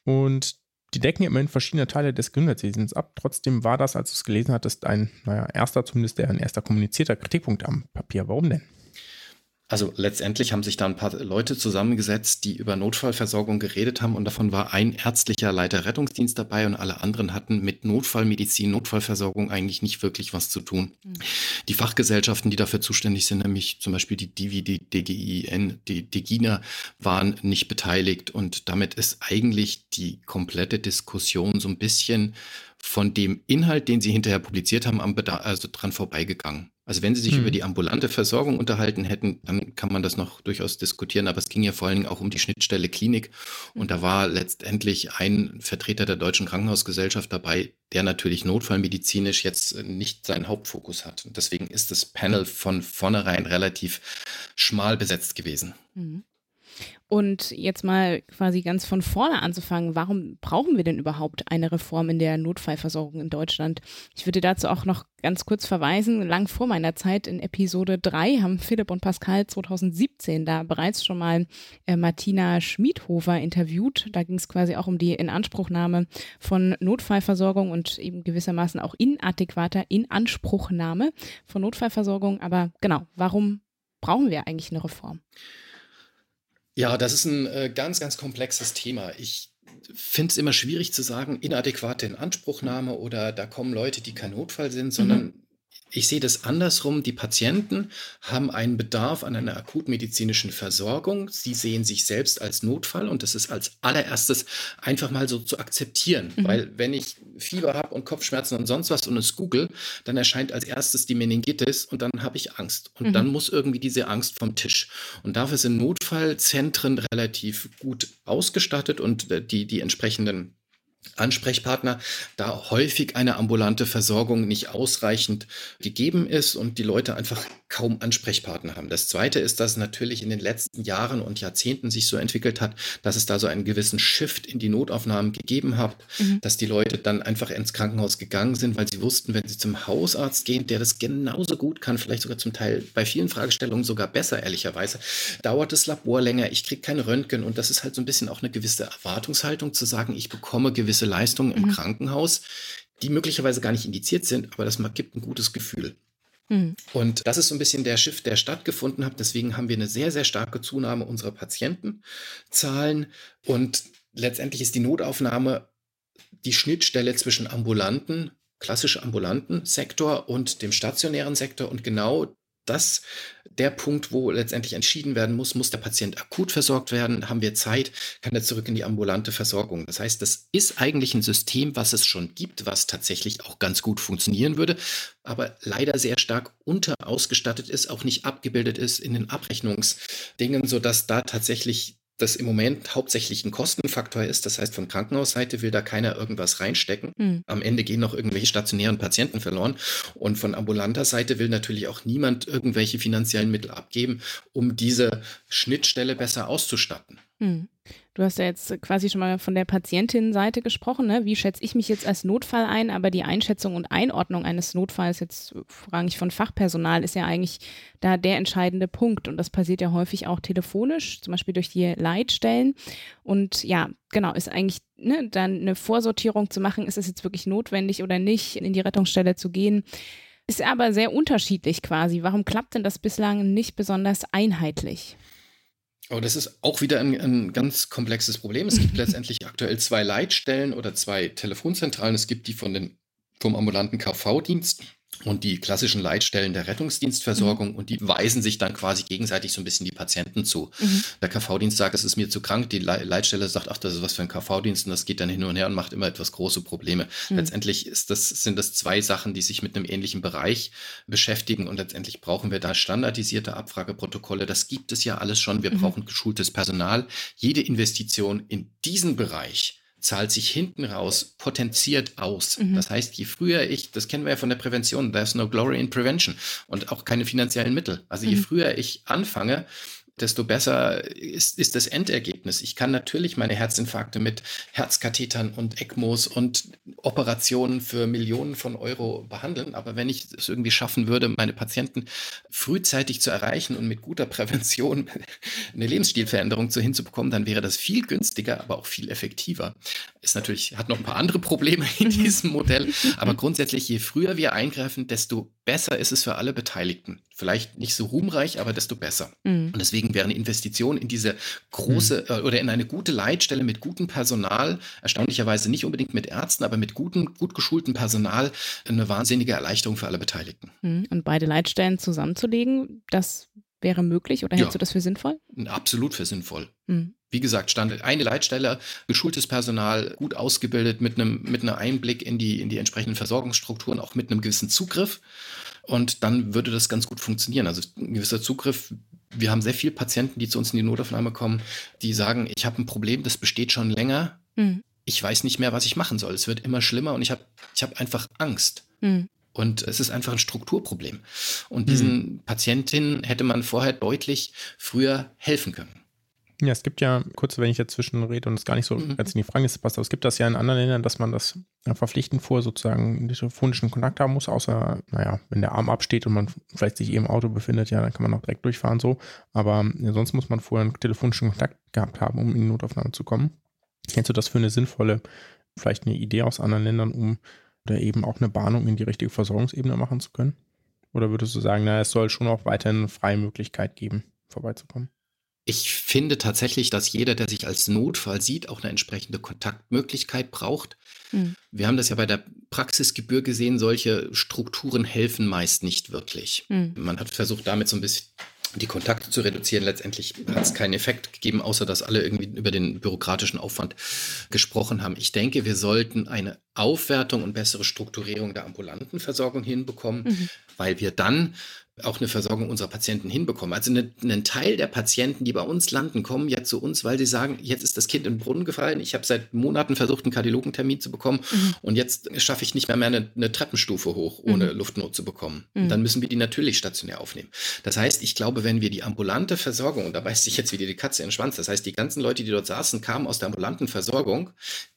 Und die decken immerhin verschiedene Teile des Gesundheitswesens ab. Trotzdem war das, als du es gelesen hattest, ein, naja, erster, zumindest der ein erster kommunizierter Kritikpunkt am Papier. Warum denn? Also letztendlich haben sich da ein paar Leute zusammengesetzt, die über Notfallversorgung geredet haben und davon war ein ärztlicher Leiter Rettungsdienst dabei und alle anderen hatten mit Notfallmedizin, Notfallversorgung eigentlich nicht wirklich was zu tun. Mhm. Die Fachgesellschaften, die dafür zuständig sind, nämlich zum Beispiel die Divi, die DGIN, die DGINA, waren nicht beteiligt und damit ist eigentlich die komplette Diskussion so ein bisschen von dem Inhalt, den sie hinterher publiziert haben, am Bedarf, also dran vorbeigegangen. Also wenn Sie sich hm. über die ambulante Versorgung unterhalten hätten, dann kann man das noch durchaus diskutieren, aber es ging ja vor allen Dingen auch um die Schnittstelle Klinik und da war letztendlich ein Vertreter der Deutschen Krankenhausgesellschaft dabei, der natürlich notfallmedizinisch jetzt nicht seinen Hauptfokus hat. Und deswegen ist das Panel von vornherein relativ schmal besetzt gewesen. Mhm. Und jetzt mal quasi ganz von vorne anzufangen, warum brauchen wir denn überhaupt eine Reform in der Notfallversorgung in Deutschland? Ich würde dazu auch noch ganz kurz verweisen, lang vor meiner Zeit in Episode 3 haben Philipp und Pascal 2017 da bereits schon mal äh, Martina Schmiedhofer interviewt. Da ging es quasi auch um die Inanspruchnahme von Notfallversorgung und eben gewissermaßen auch inadäquater Inanspruchnahme von Notfallversorgung. Aber genau, warum brauchen wir eigentlich eine Reform? Ja, das ist ein äh, ganz, ganz komplexes Thema. Ich finde es immer schwierig zu sagen, inadäquate Inanspruchnahme oder da kommen Leute, die kein Notfall sind, sondern mhm. Ich sehe das andersrum. Die Patienten haben einen Bedarf an einer akutmedizinischen Versorgung. Sie sehen sich selbst als Notfall und das ist als allererstes einfach mal so zu akzeptieren. Mhm. Weil wenn ich Fieber habe und Kopfschmerzen und sonst was und es google, dann erscheint als erstes die Meningitis und dann habe ich Angst. Und mhm. dann muss irgendwie diese Angst vom Tisch. Und dafür sind Notfallzentren relativ gut ausgestattet und äh, die, die entsprechenden Ansprechpartner, da häufig eine ambulante Versorgung nicht ausreichend gegeben ist und die Leute einfach kaum Ansprechpartner haben. Das Zweite ist, dass natürlich in den letzten Jahren und Jahrzehnten sich so entwickelt hat, dass es da so einen gewissen Shift in die Notaufnahmen gegeben hat, mhm. dass die Leute dann einfach ins Krankenhaus gegangen sind, weil sie wussten, wenn sie zum Hausarzt gehen, der das genauso gut kann, vielleicht sogar zum Teil bei vielen Fragestellungen sogar besser, ehrlicherweise, dauert das Labor länger, ich kriege kein Röntgen und das ist halt so ein bisschen auch eine gewisse Erwartungshaltung zu sagen, ich bekomme gewisse Leistungen im mhm. Krankenhaus, die möglicherweise gar nicht indiziert sind, aber das gibt ein gutes Gefühl. Mhm. Und das ist so ein bisschen der Shift, der stattgefunden hat. Deswegen haben wir eine sehr, sehr starke Zunahme unserer Patientenzahlen. Und letztendlich ist die Notaufnahme die Schnittstelle zwischen ambulanten, klassisch ambulanten Sektor und dem stationären Sektor. Und genau das der Punkt, wo letztendlich entschieden werden muss, muss der Patient akut versorgt werden, haben wir Zeit, kann er zurück in die ambulante Versorgung. Das heißt, das ist eigentlich ein System, was es schon gibt, was tatsächlich auch ganz gut funktionieren würde, aber leider sehr stark unterausgestattet ist, auch nicht abgebildet ist in den Abrechnungsdingen, sodass da tatsächlich das im Moment hauptsächlich ein Kostenfaktor ist. Das heißt, von Krankenhausseite will da keiner irgendwas reinstecken. Mhm. Am Ende gehen noch irgendwelche stationären Patienten verloren. Und von ambulanter Seite will natürlich auch niemand irgendwelche finanziellen Mittel abgeben, um diese Schnittstelle besser auszustatten. Mhm. Du hast ja jetzt quasi schon mal von der Patientinnenseite gesprochen. Ne? Wie schätze ich mich jetzt als Notfall ein? Aber die Einschätzung und Einordnung eines Notfalls jetzt vorrangig von Fachpersonal ist ja eigentlich da der entscheidende Punkt. Und das passiert ja häufig auch telefonisch, zum Beispiel durch die Leitstellen. Und ja, genau, ist eigentlich ne, dann eine Vorsortierung zu machen, ist es jetzt wirklich notwendig oder nicht, in die Rettungsstelle zu gehen. Ist aber sehr unterschiedlich quasi. Warum klappt denn das bislang nicht besonders einheitlich? Aber das ist auch wieder ein, ein ganz komplexes Problem. Es gibt letztendlich aktuell zwei Leitstellen oder zwei Telefonzentralen. Es gibt die von den, vom ambulanten KV-Dienst und die klassischen Leitstellen der Rettungsdienstversorgung mhm. und die weisen sich dann quasi gegenseitig so ein bisschen die Patienten zu. Mhm. Der KV-Dienst sagt, es ist mir zu krank, die Leitstelle sagt, ach, das ist was für ein KV-Dienst und das geht dann hin und her und macht immer etwas große Probleme. Mhm. Letztendlich das, sind das zwei Sachen, die sich mit einem ähnlichen Bereich beschäftigen und letztendlich brauchen wir da standardisierte Abfrageprotokolle. Das gibt es ja alles schon. Wir mhm. brauchen geschultes Personal. Jede Investition in diesen Bereich zahlt sich hinten raus potenziert aus. Mhm. Das heißt, je früher ich, das kennen wir ja von der Prävention, there's no glory in prevention und auch keine finanziellen Mittel. Also je mhm. früher ich anfange, desto besser ist, ist das Endergebnis. Ich kann natürlich meine Herzinfarkte mit Herzkathetern und ECMOs und Operationen für Millionen von Euro behandeln, aber wenn ich es irgendwie schaffen würde, meine Patienten frühzeitig zu erreichen und mit guter Prävention eine Lebensstilveränderung zu hinzubekommen, dann wäre das viel günstiger, aber auch viel effektiver. Ist natürlich, hat noch ein paar andere Probleme in diesem Modell, aber grundsätzlich, je früher wir eingreifen, desto besser ist es für alle Beteiligten. Vielleicht nicht so ruhmreich, aber desto besser. Mhm. Und deswegen wäre eine Investition in diese große mhm. äh, oder in eine gute Leitstelle mit gutem Personal, erstaunlicherweise nicht unbedingt mit Ärzten, aber mit gutem, gut geschultem Personal, eine wahnsinnige Erleichterung für alle Beteiligten. Mhm. Und beide Leitstellen zusammenzulegen, das wäre möglich oder hältst ja, du das für sinnvoll? Absolut für sinnvoll. Mhm. Wie gesagt, stand eine Leitstelle, geschultes Personal, gut ausgebildet, mit einem, mit einem Einblick in die, in die entsprechenden Versorgungsstrukturen, auch mit einem gewissen Zugriff. Und dann würde das ganz gut funktionieren. Also ein gewisser Zugriff. Wir haben sehr viele Patienten, die zu uns in die Notaufnahme kommen, die sagen, ich habe ein Problem, das besteht schon länger. Mhm. Ich weiß nicht mehr, was ich machen soll. Es wird immer schlimmer und ich habe ich hab einfach Angst. Mhm. Und es ist einfach ein Strukturproblem. Und diesen mhm. Patientinnen hätte man vorher deutlich früher helfen können. Ja, es gibt ja, kurz, wenn ich jetzt zwischenrede und es gar nicht so mhm. ganz in die Frage ist, passt, aber es gibt das ja in anderen Ländern, dass man das verpflichtend vor sozusagen einen telefonischen Kontakt haben muss, außer, naja, wenn der Arm absteht und man vielleicht sich eben im Auto befindet, ja, dann kann man auch direkt durchfahren so. Aber ja, sonst muss man vorher einen telefonischen Kontakt gehabt haben, um in die Notaufnahme zu kommen. Kennst du das für eine sinnvolle, vielleicht eine Idee aus anderen Ländern, um da eben auch eine Bahnung in die richtige Versorgungsebene machen zu können? Oder würdest du sagen, na, es soll schon auch weiterhin freie Möglichkeit geben, vorbeizukommen? Ich finde tatsächlich, dass jeder, der sich als Notfall sieht, auch eine entsprechende Kontaktmöglichkeit braucht. Mhm. Wir haben das ja bei der Praxisgebühr gesehen, solche Strukturen helfen meist nicht wirklich. Mhm. Man hat versucht, damit so ein bisschen die Kontakte zu reduzieren. Letztendlich hat es keinen Effekt gegeben, außer dass alle irgendwie über den bürokratischen Aufwand gesprochen haben. Ich denke, wir sollten eine Aufwertung und bessere Strukturierung der ambulanten Versorgung hinbekommen, mhm. weil wir dann auch eine Versorgung unserer Patienten hinbekommen. Also eine, einen Teil der Patienten, die bei uns landen, kommen ja zu uns, weil sie sagen, jetzt ist das Kind in den Brunnen gefallen. Ich habe seit Monaten versucht, einen Kardiologentermin zu bekommen mhm. und jetzt schaffe ich nicht mehr, mehr eine, eine Treppenstufe hoch, ohne mhm. Luftnot zu bekommen. Mhm. dann müssen wir die natürlich stationär aufnehmen. Das heißt, ich glaube, wenn wir die ambulante Versorgung, und da beißt sich jetzt wieder die Katze in den Schwanz, das heißt, die ganzen Leute, die dort saßen, kamen aus der ambulanten Versorgung,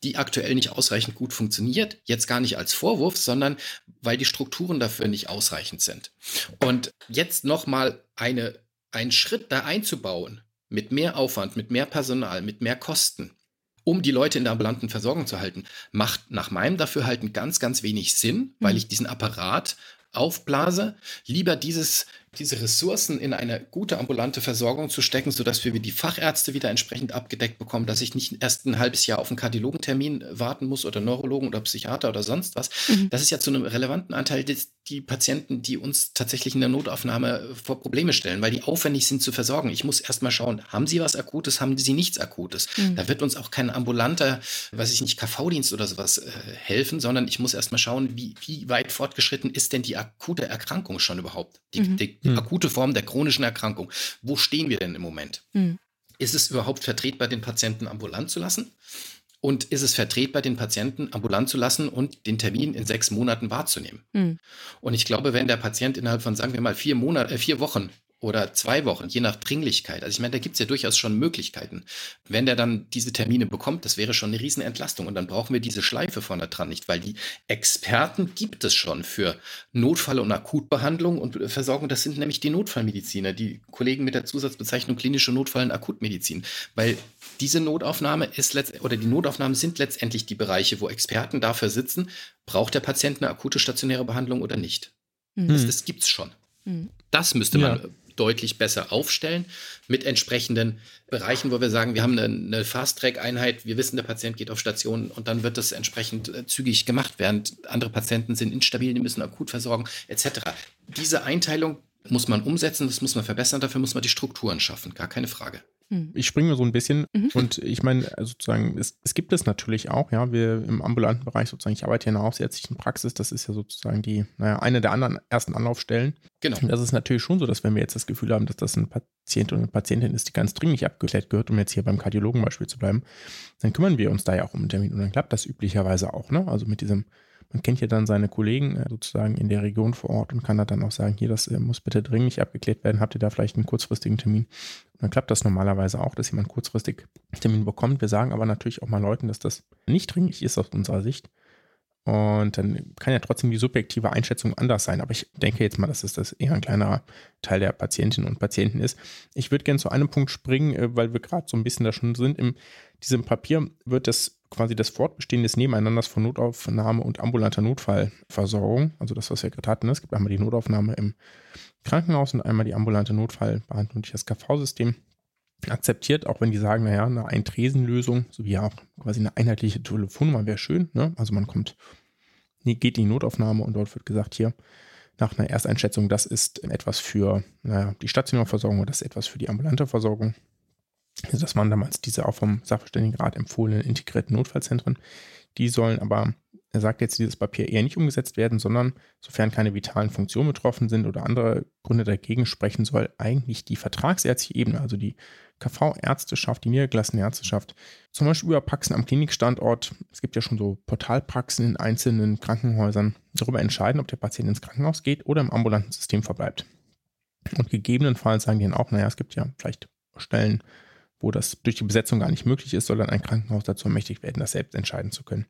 die aktuell nicht ausreichend gut funktioniert, jetzt gar nicht als Vorwurf, sondern weil die Strukturen dafür nicht ausreichend sind. Und jetzt nochmal eine, einen Schritt da einzubauen, mit mehr Aufwand, mit mehr Personal, mit mehr Kosten, um die Leute in der ambulanten Versorgung zu halten, macht nach meinem Dafürhalten ganz, ganz wenig Sinn, weil mhm. ich diesen Apparat aufblase, lieber dieses diese Ressourcen in eine gute ambulante Versorgung zu stecken, sodass wir die Fachärzte wieder entsprechend abgedeckt bekommen, dass ich nicht erst ein halbes Jahr auf einen Kardiologentermin warten muss oder Neurologen oder Psychiater oder sonst was. Mhm. Das ist ja zu einem relevanten Anteil des, die Patienten, die uns tatsächlich in der Notaufnahme vor Probleme stellen, weil die aufwendig sind zu versorgen. Ich muss erst mal schauen, haben sie was Akutes, haben sie nichts Akutes. Mhm. Da wird uns auch kein ambulanter, weiß ich nicht, KV-Dienst oder sowas äh, helfen, sondern ich muss erst mal schauen, wie, wie weit fortgeschritten ist denn die akute Erkrankung schon überhaupt? Die, mhm. die, die mhm. akute Form der chronischen Erkrankung. Wo stehen wir denn im Moment? Mhm. Ist es überhaupt vertretbar, den Patienten ambulant zu lassen? Und ist es vertretbar, den Patienten ambulant zu lassen und den Termin in sechs Monaten wahrzunehmen? Mhm. Und ich glaube, wenn der Patient innerhalb von, sagen wir mal, vier Monate, äh, vier Wochen oder zwei Wochen, je nach Dringlichkeit. Also ich meine, da gibt es ja durchaus schon Möglichkeiten. Wenn der dann diese Termine bekommt, das wäre schon eine Riesenentlastung. Und dann brauchen wir diese Schleife vorne dran nicht, weil die Experten gibt es schon für Notfall- und Akutbehandlung und Versorgung. Das sind nämlich die Notfallmediziner, die Kollegen mit der Zusatzbezeichnung klinische Notfall- und Akutmedizin. Weil diese Notaufnahme ist letzt oder die Notaufnahmen sind letztendlich die Bereiche, wo Experten dafür sitzen, braucht der Patient eine akute stationäre Behandlung oder nicht. Mhm. Das, das gibt es schon. Mhm. Das müsste man ja deutlich besser aufstellen mit entsprechenden Bereichen, wo wir sagen, wir haben eine, eine Fast-Track-Einheit, wir wissen, der Patient geht auf Station und dann wird das entsprechend äh, zügig gemacht, während andere Patienten sind instabil, die müssen akut versorgen, etc. Diese Einteilung muss man umsetzen, das muss man verbessern, dafür muss man die Strukturen schaffen, gar keine Frage. Hm. Ich springe so ein bisschen mhm. und ich meine, also sozusagen, es, es, gibt es natürlich auch, ja, wir im ambulanten Bereich sozusagen, ich arbeite ja in der hausärztlichen Praxis, das ist ja sozusagen die, naja, eine der anderen ersten Anlaufstellen. Genau. Und das ist natürlich schon so, dass wenn wir jetzt das Gefühl haben, dass das ein Patient oder eine Patientin ist, die ganz dringlich abgeklärt gehört, um jetzt hier beim Kardiologen Beispiel zu bleiben, dann kümmern wir uns da ja auch um einen Termin und dann klappt das üblicherweise auch, ne? Also mit diesem man kennt ja dann seine Kollegen äh, sozusagen in der Region vor Ort und kann da dann auch sagen, hier, das äh, muss bitte dringlich abgeklärt werden. Habt ihr da vielleicht einen kurzfristigen Termin? Und dann klappt das normalerweise auch, dass jemand kurzfristig einen Termin bekommt. Wir sagen aber natürlich auch mal Leuten, dass das nicht dringlich ist aus unserer Sicht. Und dann kann ja trotzdem die subjektive Einschätzung anders sein. Aber ich denke jetzt mal, dass es das eher ein kleinerer Teil der Patientinnen und Patienten ist. Ich würde gerne zu einem Punkt springen, äh, weil wir gerade so ein bisschen da schon sind. In diesem Papier wird das quasi das Fortbestehen des Nebeneinanders von Notaufnahme und ambulanter Notfallversorgung, also das, was wir gerade hatten. Ne? Es gibt einmal die Notaufnahme im Krankenhaus und einmal die ambulante Notfallbehandlung durch das KV-System akzeptiert, auch wenn die sagen, naja, eine Eintresenlösung, so wie auch quasi eine einheitliche Telefonnummer wäre schön. Ne? Also man kommt, geht in die Notaufnahme und dort wird gesagt, hier, nach einer Ersteinschätzung, das ist etwas für naja, die stationäre Versorgung oder das ist etwas für die ambulante Versorgung. Also das waren damals diese auch vom Sachverständigenrat empfohlenen integrierten Notfallzentren. Die sollen aber er sagt jetzt, dieses Papier eher nicht umgesetzt werden, sondern sofern keine vitalen Funktionen betroffen sind oder andere Gründe dagegen sprechen, soll eigentlich die vertragsärztliche Ebene, also die KV-Ärzteschaft, die niedergelassene Ärzteschaft, zum Beispiel über Praxen am Klinikstandort, es gibt ja schon so Portalpraxen in einzelnen Krankenhäusern, darüber entscheiden, ob der Patient ins Krankenhaus geht oder im ambulanten System verbleibt. Und gegebenenfalls sagen die dann auch, naja, es gibt ja vielleicht Stellen, wo das durch die Besetzung gar nicht möglich ist, soll dann ein Krankenhaus dazu ermächtigt werden, das selbst entscheiden zu können.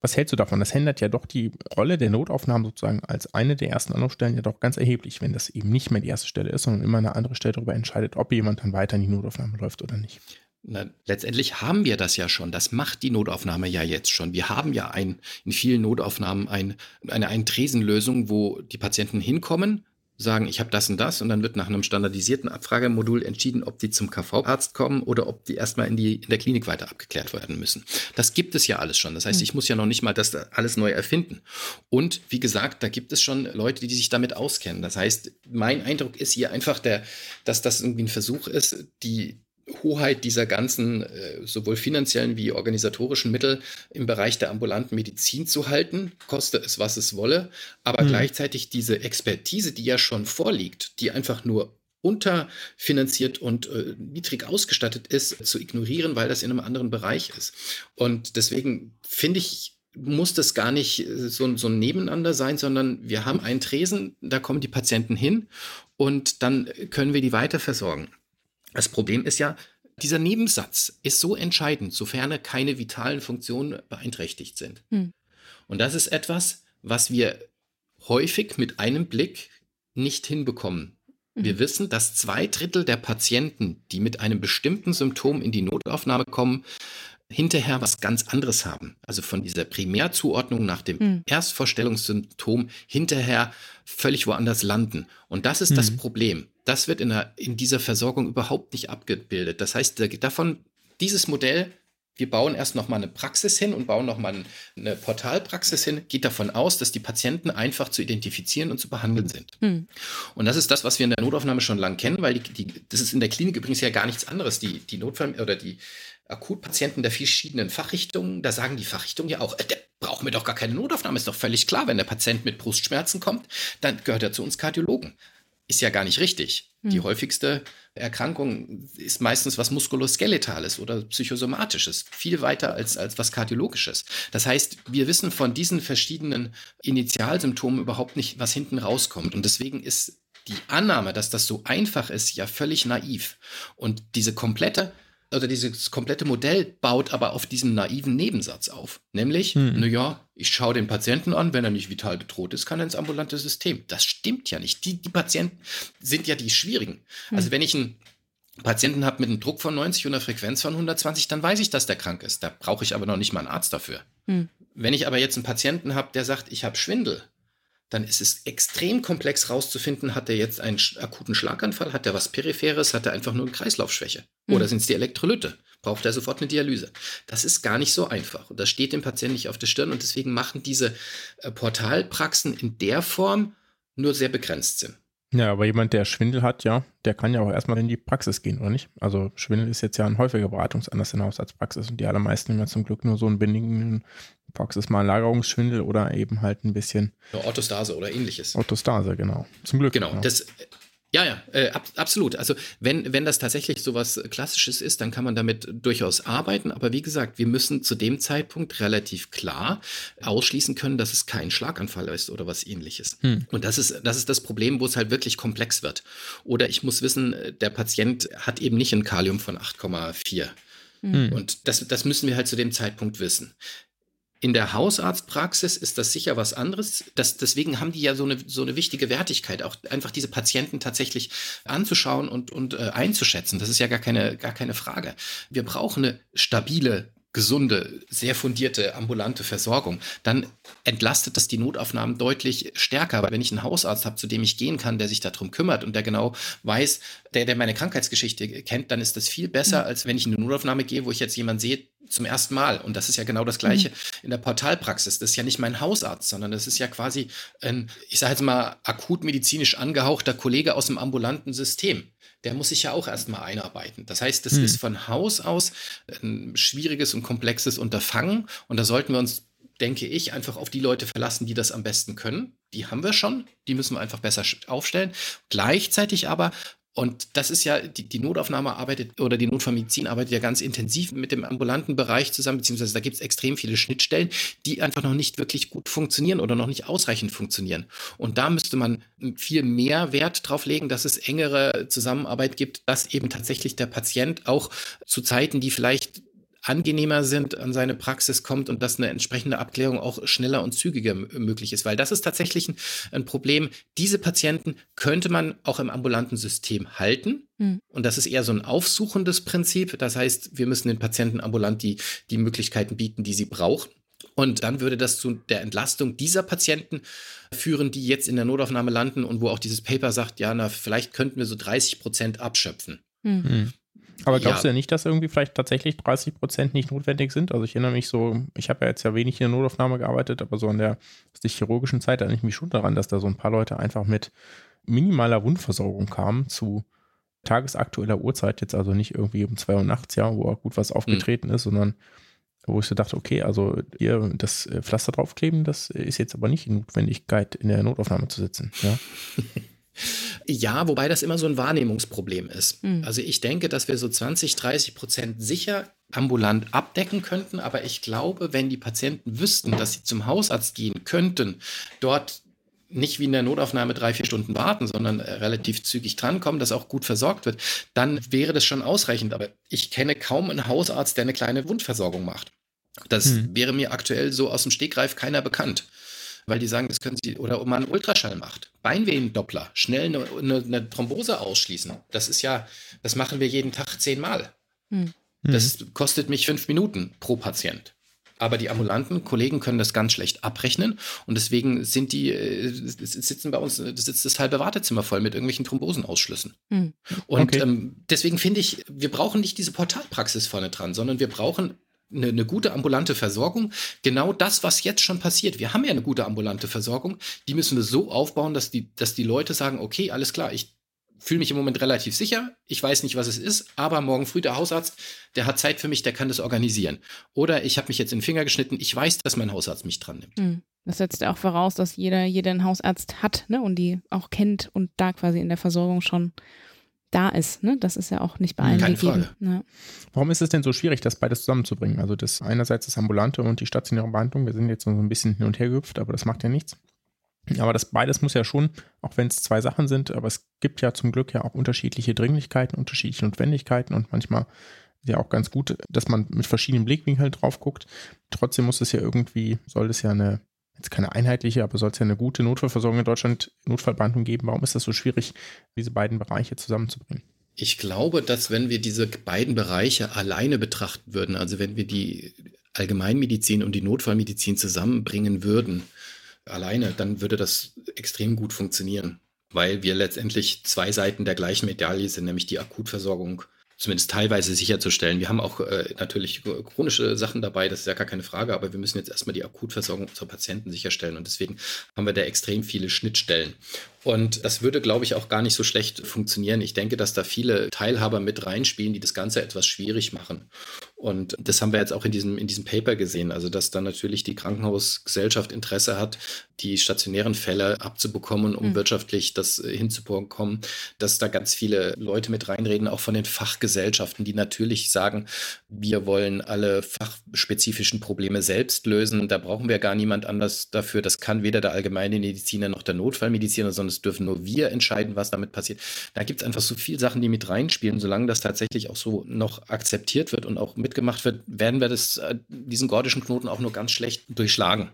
Was hältst du davon? Das ändert ja doch die Rolle der Notaufnahmen sozusagen als eine der ersten Anlaufstellen ja doch ganz erheblich, wenn das eben nicht mehr die erste Stelle ist, sondern immer eine andere Stelle darüber entscheidet, ob jemand dann weiter in die Notaufnahme läuft oder nicht. Na, letztendlich haben wir das ja schon. Das macht die Notaufnahme ja jetzt schon. Wir haben ja ein, in vielen Notaufnahmen ein, eine Eintresenlösung, wo die Patienten hinkommen, sagen, ich habe das und das und dann wird nach einem standardisierten Abfragemodul entschieden, ob die zum KV-Arzt kommen oder ob die erstmal in, die, in der Klinik weiter abgeklärt werden müssen. Das gibt es ja alles schon. Das heißt, hm. ich muss ja noch nicht mal das alles neu erfinden. Und wie gesagt, da gibt es schon Leute, die sich damit auskennen. Das heißt, mein Eindruck ist hier einfach, der, dass das irgendwie ein Versuch ist, die, Hoheit dieser ganzen äh, sowohl finanziellen wie organisatorischen Mittel im Bereich der ambulanten Medizin zu halten, koste es, was es wolle, aber mhm. gleichzeitig diese Expertise, die ja schon vorliegt, die einfach nur unterfinanziert und äh, niedrig ausgestattet ist, zu ignorieren, weil das in einem anderen Bereich ist. Und deswegen finde ich, muss das gar nicht äh, so, so ein Nebeneinander sein, sondern wir haben einen Tresen, da kommen die Patienten hin und dann können wir die weiter versorgen. Das Problem ist ja, dieser Nebensatz ist so entscheidend, sofern keine vitalen Funktionen beeinträchtigt sind. Hm. Und das ist etwas, was wir häufig mit einem Blick nicht hinbekommen. Hm. Wir wissen, dass zwei Drittel der Patienten, die mit einem bestimmten Symptom in die Notaufnahme kommen, hinterher was ganz anderes haben. Also von dieser Primärzuordnung nach dem Hm. Erstvorstellungssymptom hinterher völlig woanders landen. Und das ist das Hm. Problem. Das wird in, der, in dieser Versorgung überhaupt nicht abgebildet. Das heißt, da- davon, dieses Modell, wir bauen erst noch mal eine Praxis hin und bauen noch mal eine Portalpraxis hin, geht davon aus, dass die Patienten einfach zu identifizieren und zu behandeln sind. Hm. Und das ist das, was wir in der Notaufnahme schon lange kennen, weil die, die, das ist in der Klinik übrigens ja gar nichts anderes. Die, die Notfall- oder die Akutpatienten der verschiedenen Fachrichtungen, da sagen die Fachrichtungen ja auch, äh, der braucht mir doch gar keine Notaufnahme. Ist doch völlig klar, wenn der Patient mit Brustschmerzen kommt, dann gehört er zu uns Kardiologen. Ist ja gar nicht richtig. Die Hm. häufigste Erkrankung ist meistens was Muskuloskeletales oder Psychosomatisches, viel weiter als, als was Kardiologisches. Das heißt, wir wissen von diesen verschiedenen Initialsymptomen überhaupt nicht, was hinten rauskommt. Und deswegen ist die Annahme, dass das so einfach ist, ja völlig naiv. Und diese komplette oder dieses komplette Modell baut aber auf diesem naiven Nebensatz auf. Nämlich, Hm. naja, ich schaue den Patienten an, wenn er nicht vital bedroht ist, kann er ins ambulante System. Das stimmt ja nicht. Die, die Patienten sind ja die schwierigen. Also wenn ich einen Patienten habe mit einem Druck von 90 und einer Frequenz von 120, dann weiß ich, dass der krank ist. Da brauche ich aber noch nicht mal einen Arzt dafür. Hm. Wenn ich aber jetzt einen Patienten habe, der sagt, ich habe Schwindel, dann ist es extrem komplex rauszufinden, hat er jetzt einen akuten Schlaganfall, hat er was Peripheres, hat er einfach nur eine Kreislaufschwäche oder Hm. sind es die Elektrolyte? Braucht er sofort eine Dialyse? Das ist gar nicht so einfach und das steht dem Patienten nicht auf der Stirn und deswegen machen diese äh, Portalpraxen in der Form nur sehr begrenzt Sinn. Ja, aber jemand, der Schwindel hat, ja, der kann ja auch erstmal in die Praxis gehen, oder nicht? Also Schwindel ist jetzt ja ein häufiger Beratungsanlass in der Hausarztpraxis und die allermeisten haben ja zum Glück nur so einen benignen Praxis mal Lagerungsschwindel oder eben halt ein bisschen Orthostase oder ähnliches. Orthostase, genau. Zum Glück. Genau, ja. das, ja, ja, äh, ab, absolut. Also wenn, wenn das tatsächlich so was Klassisches ist, dann kann man damit durchaus arbeiten. Aber wie gesagt, wir müssen zu dem Zeitpunkt relativ klar ausschließen können, dass es kein Schlaganfall ist oder was ähnliches. Hm. Und das ist, das ist das Problem, wo es halt wirklich komplex wird. Oder ich muss wissen, der Patient hat eben nicht ein Kalium von 8,4. Hm. Und das, das müssen wir halt zu dem Zeitpunkt wissen. In der Hausarztpraxis ist das sicher was anderes. Das, deswegen haben die ja so eine, so eine wichtige Wertigkeit, auch einfach diese Patienten tatsächlich anzuschauen und, und äh, einzuschätzen. Das ist ja gar keine, gar keine Frage. Wir brauchen eine stabile, gesunde, sehr fundierte ambulante Versorgung. Dann entlastet das die Notaufnahmen deutlich stärker. Weil wenn ich einen Hausarzt habe, zu dem ich gehen kann, der sich darum kümmert und der genau weiß, der, der meine Krankheitsgeschichte kennt, dann ist das viel besser, als wenn ich in eine Notaufnahme gehe, wo ich jetzt jemanden sehe, zum ersten Mal. Und das ist ja genau das Gleiche in der Portalpraxis. Das ist ja nicht mein Hausarzt, sondern das ist ja quasi ein, ich sage jetzt mal, akut medizinisch angehauchter Kollege aus dem ambulanten System. Der muss sich ja auch erstmal einarbeiten. Das heißt, das Hm. ist von Haus aus ein schwieriges und komplexes Unterfangen. Und da sollten wir uns, denke ich, einfach auf die Leute verlassen, die das am besten können. Die haben wir schon. Die müssen wir einfach besser aufstellen. Gleichzeitig aber und das ist ja, die, die Notaufnahme arbeitet oder die Notfallmedizin arbeitet ja ganz intensiv mit dem ambulanten Bereich zusammen, beziehungsweise da gibt es extrem viele Schnittstellen, die einfach noch nicht wirklich gut funktionieren oder noch nicht ausreichend funktionieren. Und da müsste man viel mehr Wert drauf legen, dass es engere Zusammenarbeit gibt, dass eben tatsächlich der Patient auch zu Zeiten, die vielleicht angenehmer sind, an seine Praxis kommt und dass eine entsprechende Abklärung auch schneller und zügiger möglich ist. Weil das ist tatsächlich ein, ein Problem. Diese Patienten könnte man auch im ambulanten System halten. Hm. Und das ist eher so ein aufsuchendes Prinzip. Das heißt, wir müssen den Patienten ambulant die, die Möglichkeiten bieten, die sie brauchen. Und dann würde das zu der Entlastung dieser Patienten führen, die jetzt in der Notaufnahme landen und wo auch dieses Paper sagt, ja, na, vielleicht könnten wir so 30 Prozent abschöpfen. Hm. Hm. Aber glaubst Ja. du ja nicht, dass irgendwie vielleicht tatsächlich 30 Prozent nicht notwendig sind? Also ich erinnere mich so, ich habe ja jetzt ja wenig in der Notaufnahme gearbeitet, aber so an der chirurgischen Zeit erinnere ich mich schon daran, dass da so ein paar Leute einfach mit minimaler Wundversorgung kamen zu tagesaktueller Uhrzeit, jetzt also nicht irgendwie um zwei Uhr nachts, ja, wo auch gut was aufgetreten ist, sondern wo ich so dachte, okay, also hier das äh, Pflaster draufkleben, das ist jetzt aber nicht die Notwendigkeit, in der Notaufnahme zu sitzen. Ja? Ja, wobei das immer so ein Wahrnehmungsproblem ist. Hm. Also ich denke, dass wir so 20, 30 Prozent sicher ambulant abdecken könnten, aber ich glaube, wenn die Patienten wüssten, dass sie zum Hausarzt gehen könnten, dort nicht wie in der Notaufnahme drei, vier Stunden warten, sondern äh, relativ zügig drankommen, dass auch gut versorgt wird, dann wäre das schon ausreichend. Aber ich kenne kaum einen Hausarzt, der eine kleine Wundversorgung macht. Das Hm. wäre mir aktuell so aus dem Stegreif keiner bekannt. Weil die sagen, das können sie, oder man einen Ultraschall macht. Beinwehendoppler, schnell eine, eine, eine Thrombose ausschließen. Das ist ja, das machen wir jeden Tag zehnmal. Hm. Das kostet mich fünf Minuten pro Patient. Aber die ambulanten Kollegen können das ganz schlecht abrechnen und deswegen sind die, äh, sitzen bei uns, das sitzt das halbe Wartezimmer voll mit irgendwelchen Thrombosenausschlüssen. Hm. Und Okay. ähm, deswegen finde ich, wir brauchen nicht diese Portalpraxis vorne dran, sondern wir brauchen eine, eine gute ambulante Versorgung. Genau das, was jetzt schon passiert. Wir haben ja eine gute ambulante Versorgung. Die müssen wir so aufbauen, dass die, dass die Leute sagen, okay, alles klar, ich fühle mich im Moment relativ sicher. Ich weiß nicht, was es ist, aber morgen früh der Hausarzt, der hat Zeit für mich, der kann das organisieren. Oder ich habe mich jetzt in den Finger geschnitten, ich weiß, dass mein Hausarzt mich dran nimmt. Hm. Das setzt ja auch voraus, dass jeder, jeder einen Hausarzt hat, ne, und die auch kennt und da quasi in der Versorgung schon da ist, ne? Das ist ja auch nicht bei allen Keine gegeben. Frage. Ja. Warum ist es denn so schwierig, das beides zusammenzubringen? Also das einerseits das ambulante und die stationäre Behandlung. Wir sind jetzt so ein bisschen hin und her gehüpft, aber das macht ja nichts. Aber das beides muss ja schon, auch wenn es zwei Sachen sind, aber es gibt ja zum Glück ja auch unterschiedliche Dringlichkeiten, unterschiedliche Notwendigkeiten und manchmal ist ja auch ganz gut, dass man mit verschiedenen Blickwinkeln drauf guckt. Trotzdem muss es ja irgendwie, soll es ja eine, jetzt keine einheitliche, aber soll es ja eine gute Notfallversorgung in Deutschland, Notfallbehandlung geben. Warum ist das so schwierig, diese beiden Bereiche zusammenzubringen? Ich glaube, dass wenn wir diese beiden Bereiche alleine betrachten würden, also wenn wir die Allgemeinmedizin und die Notfallmedizin zusammenbringen würden, alleine, dann würde das extrem gut funktionieren, weil wir letztendlich zwei Seiten der gleichen Medaille sind, nämlich die Akutversorgung zumindest teilweise sicherzustellen. Wir haben auch äh, natürlich chronische Sachen dabei, das ist ja gar keine Frage, aber wir müssen jetzt erstmal die Akutversorgung unserer Patienten sicherstellen und deswegen haben wir da extrem viele Schnittstellen. Und das würde, glaube ich, auch gar nicht so schlecht funktionieren. Ich denke, dass da viele Teilhaber mit reinspielen, die das Ganze etwas schwierig machen. Und das haben wir jetzt auch in diesem, in diesem Paper gesehen. Also, dass dann natürlich die Krankenhausgesellschaft Interesse hat, die stationären Fälle abzubekommen, um Mhm. wirtschaftlich das äh, hinzubekommen, dass da ganz viele Leute mit reinreden, auch von den Fachgesellschaften, die natürlich sagen, wir wollen alle fachspezifischen Probleme selbst lösen. Da brauchen wir gar niemand anders dafür. Das kann weder der allgemeine Mediziner noch der Notfallmediziner, sondern es dürfen nur wir entscheiden, was damit passiert. Da gibt es einfach so viele Sachen, die mit reinspielen. Solange das tatsächlich auch so noch akzeptiert wird und auch mitgemacht wird, werden wir das, äh, diesen gordischen Knoten auch nur ganz schlecht durchschlagen.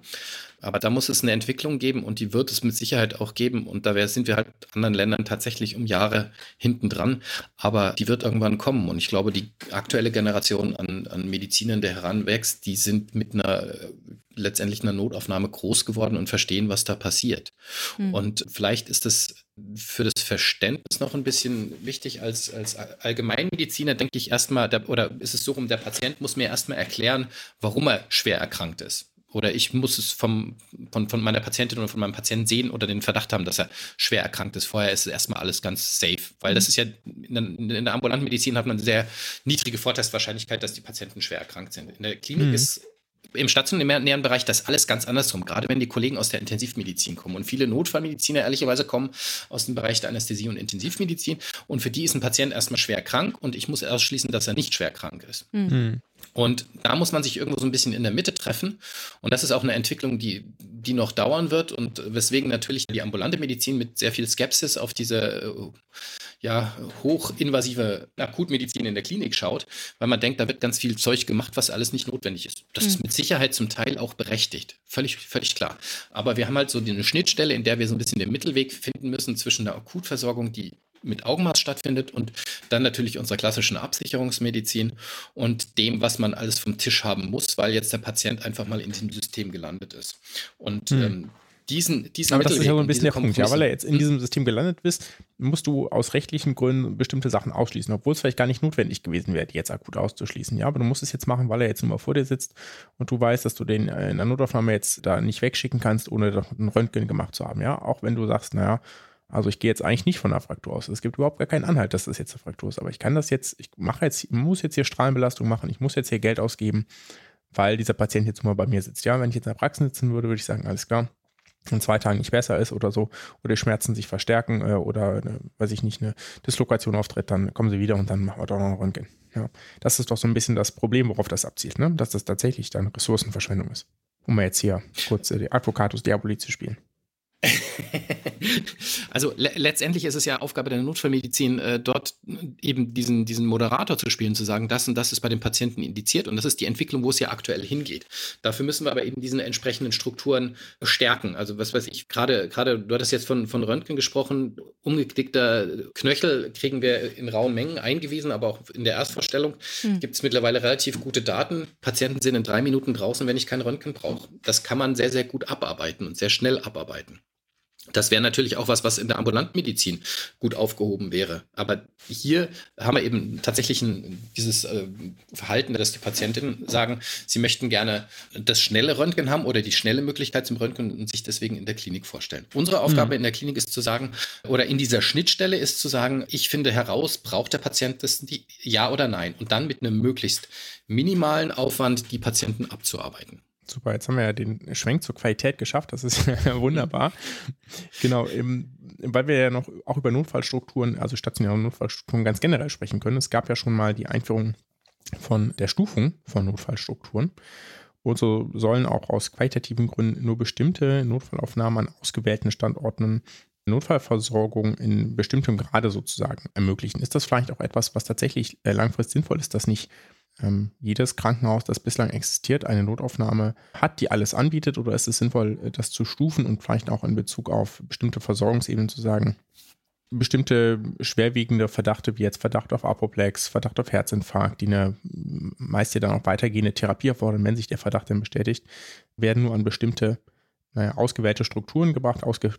Aber da muss es eine Entwicklung geben und die wird es mit Sicherheit auch geben. Und da sind wir halt anderen Ländern tatsächlich um Jahre hinten dran. Aber die wird irgendwann kommen. Und ich glaube, die aktuelle Generation an, an Medizinern, der heranwächst, die sind mit einer äh, letztendlich einer Notaufnahme groß geworden und verstehen, was da passiert. Hm. Und vielleicht ist es für das Verständnis noch ein bisschen wichtig. Als, als Allgemeinmediziner denke ich erstmal, der- oder ist es so rum, der Patient muss mir erstmal erklären, warum er schwer erkrankt ist. Oder ich muss es vom, von, von meiner Patientin oder von meinem Patienten sehen oder den Verdacht haben, dass er schwer erkrankt ist. Vorher ist es erstmal alles ganz safe. Weil das ist ja, in der, in der ambulanten Medizin hat man eine sehr niedrige Vortestwahrscheinlichkeit, dass die Patienten schwer erkrankt sind. In der Klinik Mhm. ist im stationären Bereich das alles ganz andersrum, gerade wenn die Kollegen aus der Intensivmedizin kommen. Und viele Notfallmediziner ehrlicherweise kommen aus dem Bereich der Anästhesie und Intensivmedizin. Und für die ist ein Patient erstmal schwer krank und ich muss ausschließen, dass er nicht schwer krank ist. Hm. Und da muss man sich irgendwo so ein bisschen in der Mitte treffen. Und das ist auch eine Entwicklung, die, die noch dauern wird und weswegen natürlich die ambulante Medizin mit sehr viel Skepsis auf diese äh, ja, hochinvasive Akutmedizin in der Klinik schaut, weil man denkt, da wird ganz viel Zeug gemacht, was alles nicht notwendig ist. Das ist mit Sicherheit zum Teil auch berechtigt. Völlig, völlig klar. Aber wir haben halt so eine Schnittstelle, in der wir so ein bisschen den Mittelweg finden müssen zwischen der Akutversorgung, die mit Augenmaß stattfindet und dann natürlich unserer klassischen Absicherungsmedizin und dem, was man alles vom Tisch haben muss, weil jetzt der Patient einfach mal in diesem System gelandet ist. Und Hm. ähm, diesen, diesen Aber das ist ja so ein bisschen der Punkt. Ja, weil er jetzt in diesem System gelandet bist, musst du aus rechtlichen Gründen bestimmte Sachen ausschließen, obwohl es vielleicht gar nicht notwendig gewesen wäre, die jetzt akut auszuschließen. Ja, aber du musst es jetzt machen, weil er jetzt nur mal vor dir sitzt und du weißt, dass du den äh, in der Notaufnahme jetzt da nicht wegschicken kannst, ohne doch ein Röntgen gemacht zu haben. Ja, auch wenn du sagst, naja, also ich gehe jetzt eigentlich nicht von einer Fraktur aus. Es gibt überhaupt gar keinen Anhalt, dass das jetzt eine Fraktur ist. Aber ich kann das jetzt, ich mache jetzt, ich muss jetzt hier Strahlenbelastung machen, ich muss jetzt hier Geld ausgeben, weil dieser Patient jetzt mal bei mir sitzt. Ja, wenn ich jetzt in der Praxis sitzen würde, würde ich sagen, alles klar, in zwei Tagen nicht besser ist oder so, oder die Schmerzen sich verstärken äh, oder, eine, weiß ich nicht, eine Dislokation auftritt, dann kommen sie wieder und dann machen wir doch noch ein Röntgen. Ja, das ist doch so ein bisschen das Problem, worauf das abzielt, ne? dass das tatsächlich dann Ressourcenverschwendung ist. Um mal jetzt hier kurz äh, die Advocatus Diaboli zu spielen. also le letztendlich ist es ja Aufgabe der Notfallmedizin, äh, dort eben diesen, diesen Moderator zu spielen, zu sagen, das und das ist bei den Patienten indiziert und das ist die Entwicklung, wo es ja aktuell hingeht. Dafür müssen wir aber eben diese entsprechenden Strukturen stärken. Also was weiß ich, gerade, gerade du hattest jetzt von, von Röntgen gesprochen, umgeklickter Knöchel kriegen wir in rauen Mengen eingewiesen, aber auch in der Erstvorstellung hm. gibt es mittlerweile relativ gute Daten. Patienten sind in drei Minuten draußen, wenn ich kein Röntgen brauche. Das kann man sehr, sehr gut abarbeiten und sehr schnell abarbeiten. Das wäre natürlich auch was, was in der Ambulantmedizin gut aufgehoben wäre. Aber hier haben wir eben tatsächlich ein, dieses äh, Verhalten, dass die Patientinnen sagen, sie möchten gerne das schnelle Röntgen haben oder die schnelle Möglichkeit zum Röntgen und sich deswegen in der Klinik vorstellen. Unsere Aufgabe mhm. in der Klinik ist zu sagen, oder in dieser Schnittstelle ist zu sagen, ich finde heraus, braucht der Patient das die, ja oder nein? Und dann mit einem möglichst minimalen Aufwand die Patienten abzuarbeiten. Super, jetzt haben wir ja den Schwenk zur Qualität geschafft. Das ist wunderbar. Genau, eben, weil wir ja noch auch über Notfallstrukturen, also stationäre Notfallstrukturen ganz generell sprechen können. Es gab ja schon mal die Einführung von der Stufung von Notfallstrukturen. Und so sollen auch aus qualitativen Gründen nur bestimmte Notfallaufnahmen an ausgewählten Standorten Notfallversorgung in bestimmtem Grade sozusagen ermöglichen. Ist das vielleicht auch etwas, was tatsächlich äh, langfristig sinnvoll ist, dass nicht ähm, jedes Krankenhaus, das bislang existiert, eine Notaufnahme hat, die alles anbietet? Oder ist es sinnvoll, äh, das zu stufen und vielleicht auch in Bezug auf bestimmte Versorgungsebenen zu sagen, bestimmte schwerwiegende Verdachte, wie jetzt Verdacht auf Apoplex, Verdacht auf Herzinfarkt, die eine meist ja dann auch weitergehende Therapie erfordern, wenn sich der Verdacht dann bestätigt, werden nur an bestimmte naja, ausgewählte Strukturen gebracht, ausge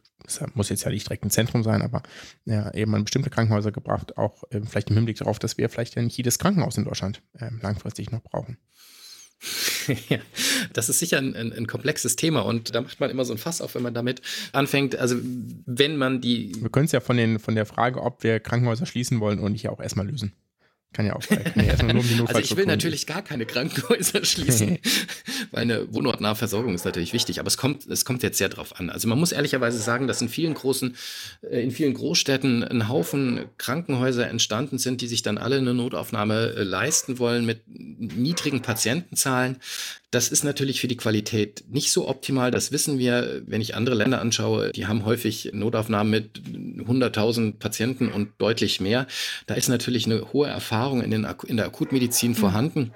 muss jetzt ja nicht direkt ein Zentrum sein, aber ja, eben an bestimmte Krankenhäuser gebracht, auch äh, vielleicht im Hinblick darauf, dass wir vielleicht ja nicht jedes Krankenhaus in Deutschland äh, langfristig noch brauchen. Ja, das ist sicher ein, ein, ein, komplexes Thema und da macht man immer so ein Fass auf, wenn man damit anfängt. Also wenn man die. Wir können es ja von, den, von der Frage, ob wir Krankenhäuser schließen wollen und nicht ja auch erstmal lösen. Kann ja auch sein. Um also ich will natürlich gar keine Krankenhäuser schließen, eine wohnortnahe Versorgung ist natürlich wichtig, aber es kommt, es kommt jetzt sehr drauf an. Also man muss ehrlicherweise sagen, dass in vielen großen, äh, in vielen Großstädten ein Haufen Krankenhäuser entstanden sind, die sich dann alle eine Notaufnahme äh, leisten wollen mit niedrigen Patientenzahlen. Das ist natürlich für die Qualität nicht so optimal. Das wissen wir, wenn ich andere Länder anschaue. Die haben häufig Notaufnahmen mit 100.000 Patienten und deutlich mehr. Da ist natürlich eine hohe Erfahrung in, den, in der Akutmedizin mhm. vorhanden.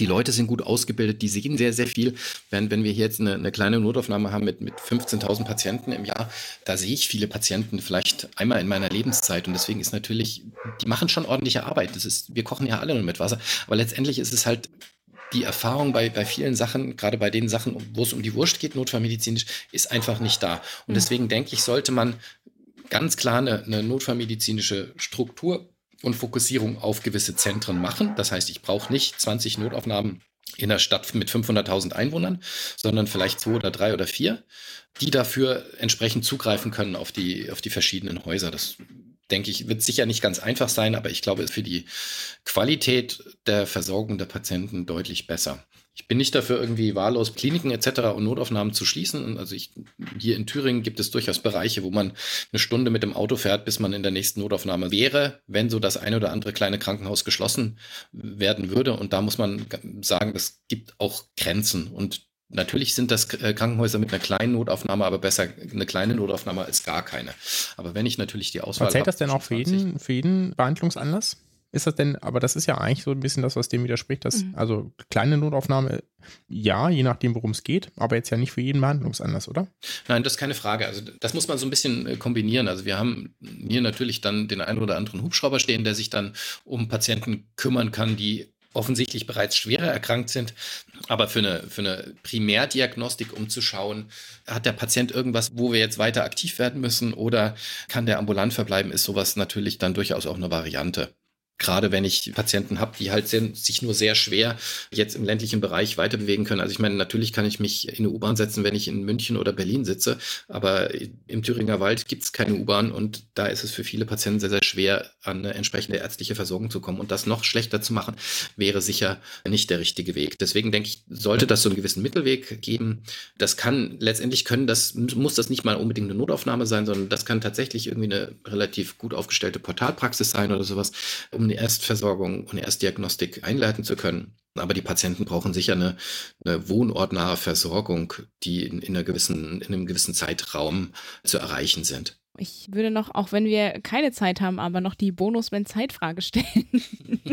Die Leute sind gut ausgebildet, die sehen sehr, sehr viel. Wenn, wenn wir hier jetzt eine, eine kleine Notaufnahme haben mit, mit 15.000 Patienten im Jahr, da sehe ich viele Patienten vielleicht einmal in meiner Lebenszeit. Und deswegen ist natürlich, die machen schon ordentliche Arbeit. Das ist, wir kochen ja alle nur mit Wasser. Aber letztendlich ist es halt die Erfahrung bei, bei vielen Sachen, gerade bei den Sachen, wo es um die Wurst geht, notfallmedizinisch, ist einfach nicht da. Und mhm. deswegen denke ich, sollte man ganz klar eine, eine notfallmedizinische Struktur und Fokussierung auf gewisse Zentren machen. Das heißt, ich brauche nicht 20 Notaufnahmen in der Stadt mit 500.000 Einwohnern, sondern vielleicht zwei oder drei oder vier, die dafür entsprechend zugreifen können auf die, auf die verschiedenen Häuser. Das denke ich, wird sicher nicht ganz einfach sein, aber ich glaube, ist für die Qualität der Versorgung der Patienten deutlich besser. Ich bin nicht dafür, irgendwie wahllos Kliniken etc. und Notaufnahmen zu schließen. Also ich, hier in Thüringen gibt es durchaus Bereiche, wo man eine Stunde mit dem Auto fährt, bis man in der nächsten Notaufnahme wäre, wenn so das eine oder andere kleine Krankenhaus geschlossen werden würde. Und da muss man sagen, es gibt auch Grenzen. Und Natürlich sind das äh, Krankenhäuser mit einer kleinen Notaufnahme, aber besser eine kleine Notaufnahme als gar keine. Aber wenn ich natürlich die Auswahl Zählt das denn auch für jeden, für jeden Behandlungsanlass? Ist das denn, aber das ist ja eigentlich so ein bisschen das, was dem widerspricht, dass, mhm. also kleine Notaufnahme, ja, je nachdem, worum es geht, aber jetzt ja nicht für jeden Behandlungsanlass, oder? Nein, das ist keine Frage. Also das muss man so ein bisschen äh, kombinieren. Also wir haben hier natürlich dann den einen oder anderen Hubschrauber stehen, der sich dann um Patienten kümmern kann, die offensichtlich bereits schwerer erkrankt sind. Aber für eine, für eine Primärdiagnostik, um zu schauen, hat der Patient irgendwas, wo wir jetzt weiter aktiv werden müssen oder kann der ambulant verbleiben, ist sowas natürlich dann durchaus auch eine Variante. Gerade wenn ich Patienten habe, die halt sehr, sich nur sehr schwer jetzt im ländlichen Bereich weiter bewegen können. Also ich meine, natürlich kann ich mich in eine U-Bahn setzen, wenn ich in München oder Berlin sitze, aber im Thüringer Wald gibt es keine U-Bahn und da ist es für viele Patienten sehr, sehr schwer, an eine entsprechende ärztliche Versorgung zu kommen. Und das noch schlechter zu machen, wäre sicher nicht der richtige Weg. Deswegen denke ich, sollte das so einen gewissen Mittelweg geben. Das kann letztendlich können, das muss das nicht mal unbedingt eine Notaufnahme sein, sondern das kann tatsächlich irgendwie eine relativ gut aufgestellte Portalpraxis sein oder sowas, um eine Erstversorgung und Erstdiagnostik einleiten zu können. Aber die Patienten brauchen sicher eine, eine wohnortnahe Versorgung, die in, in, einer gewissen, in einem gewissen Zeitraum zu erreichen sind. Ich würde noch, auch wenn wir keine Zeit haben, aber noch die Bonus-Wenn-Zeitfrage stellen.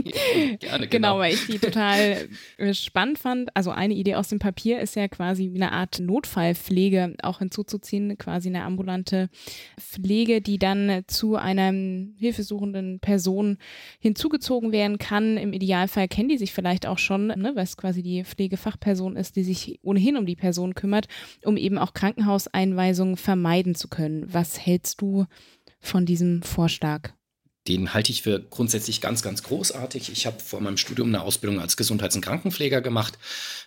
Gerne, genau. genau, weil ich die total äh, spannend fand. Also eine Idee aus dem Papier ist ja quasi eine Art Notfallpflege auch hinzuzuziehen, quasi eine ambulante Pflege, die dann zu einer hilfesuchenden Person hinzugezogen werden kann. Im Idealfall kennen die sich vielleicht auch schon, ne, weil es quasi die Pflegefachperson ist, die sich ohnehin um die Person kümmert, um eben auch Krankenhauseinweisungen vermeiden zu können. Was hältst hältst du von diesem Vorschlag? Den halte ich für grundsätzlich ganz, ganz großartig. Ich habe vor meinem Studium eine Ausbildung als Gesundheits- und Krankenpfleger gemacht,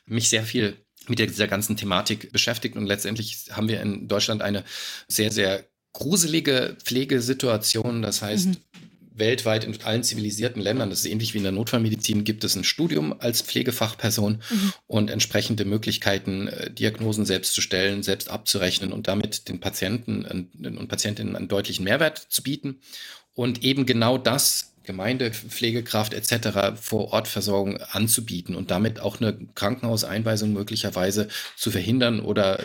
mich sehr viel mit dieser ganzen Thematik beschäftigt und letztendlich haben wir in Deutschland eine sehr, sehr gruselige Pflegesituation. Das heißt, mhm weltweit in allen zivilisierten Ländern, das ist ähnlich wie in der Notfallmedizin, gibt es ein Studium als Pflegefachperson mhm. und entsprechende Möglichkeiten, äh, Diagnosen selbst zu stellen, selbst abzurechnen und damit den Patienten und Patientinnen einen deutlichen Mehrwert zu bieten. Und eben genau das Gemeindepflegekraft etc. vor Ort Versorgung anzubieten und damit auch eine Krankenhauseinweisung möglicherweise zu verhindern oder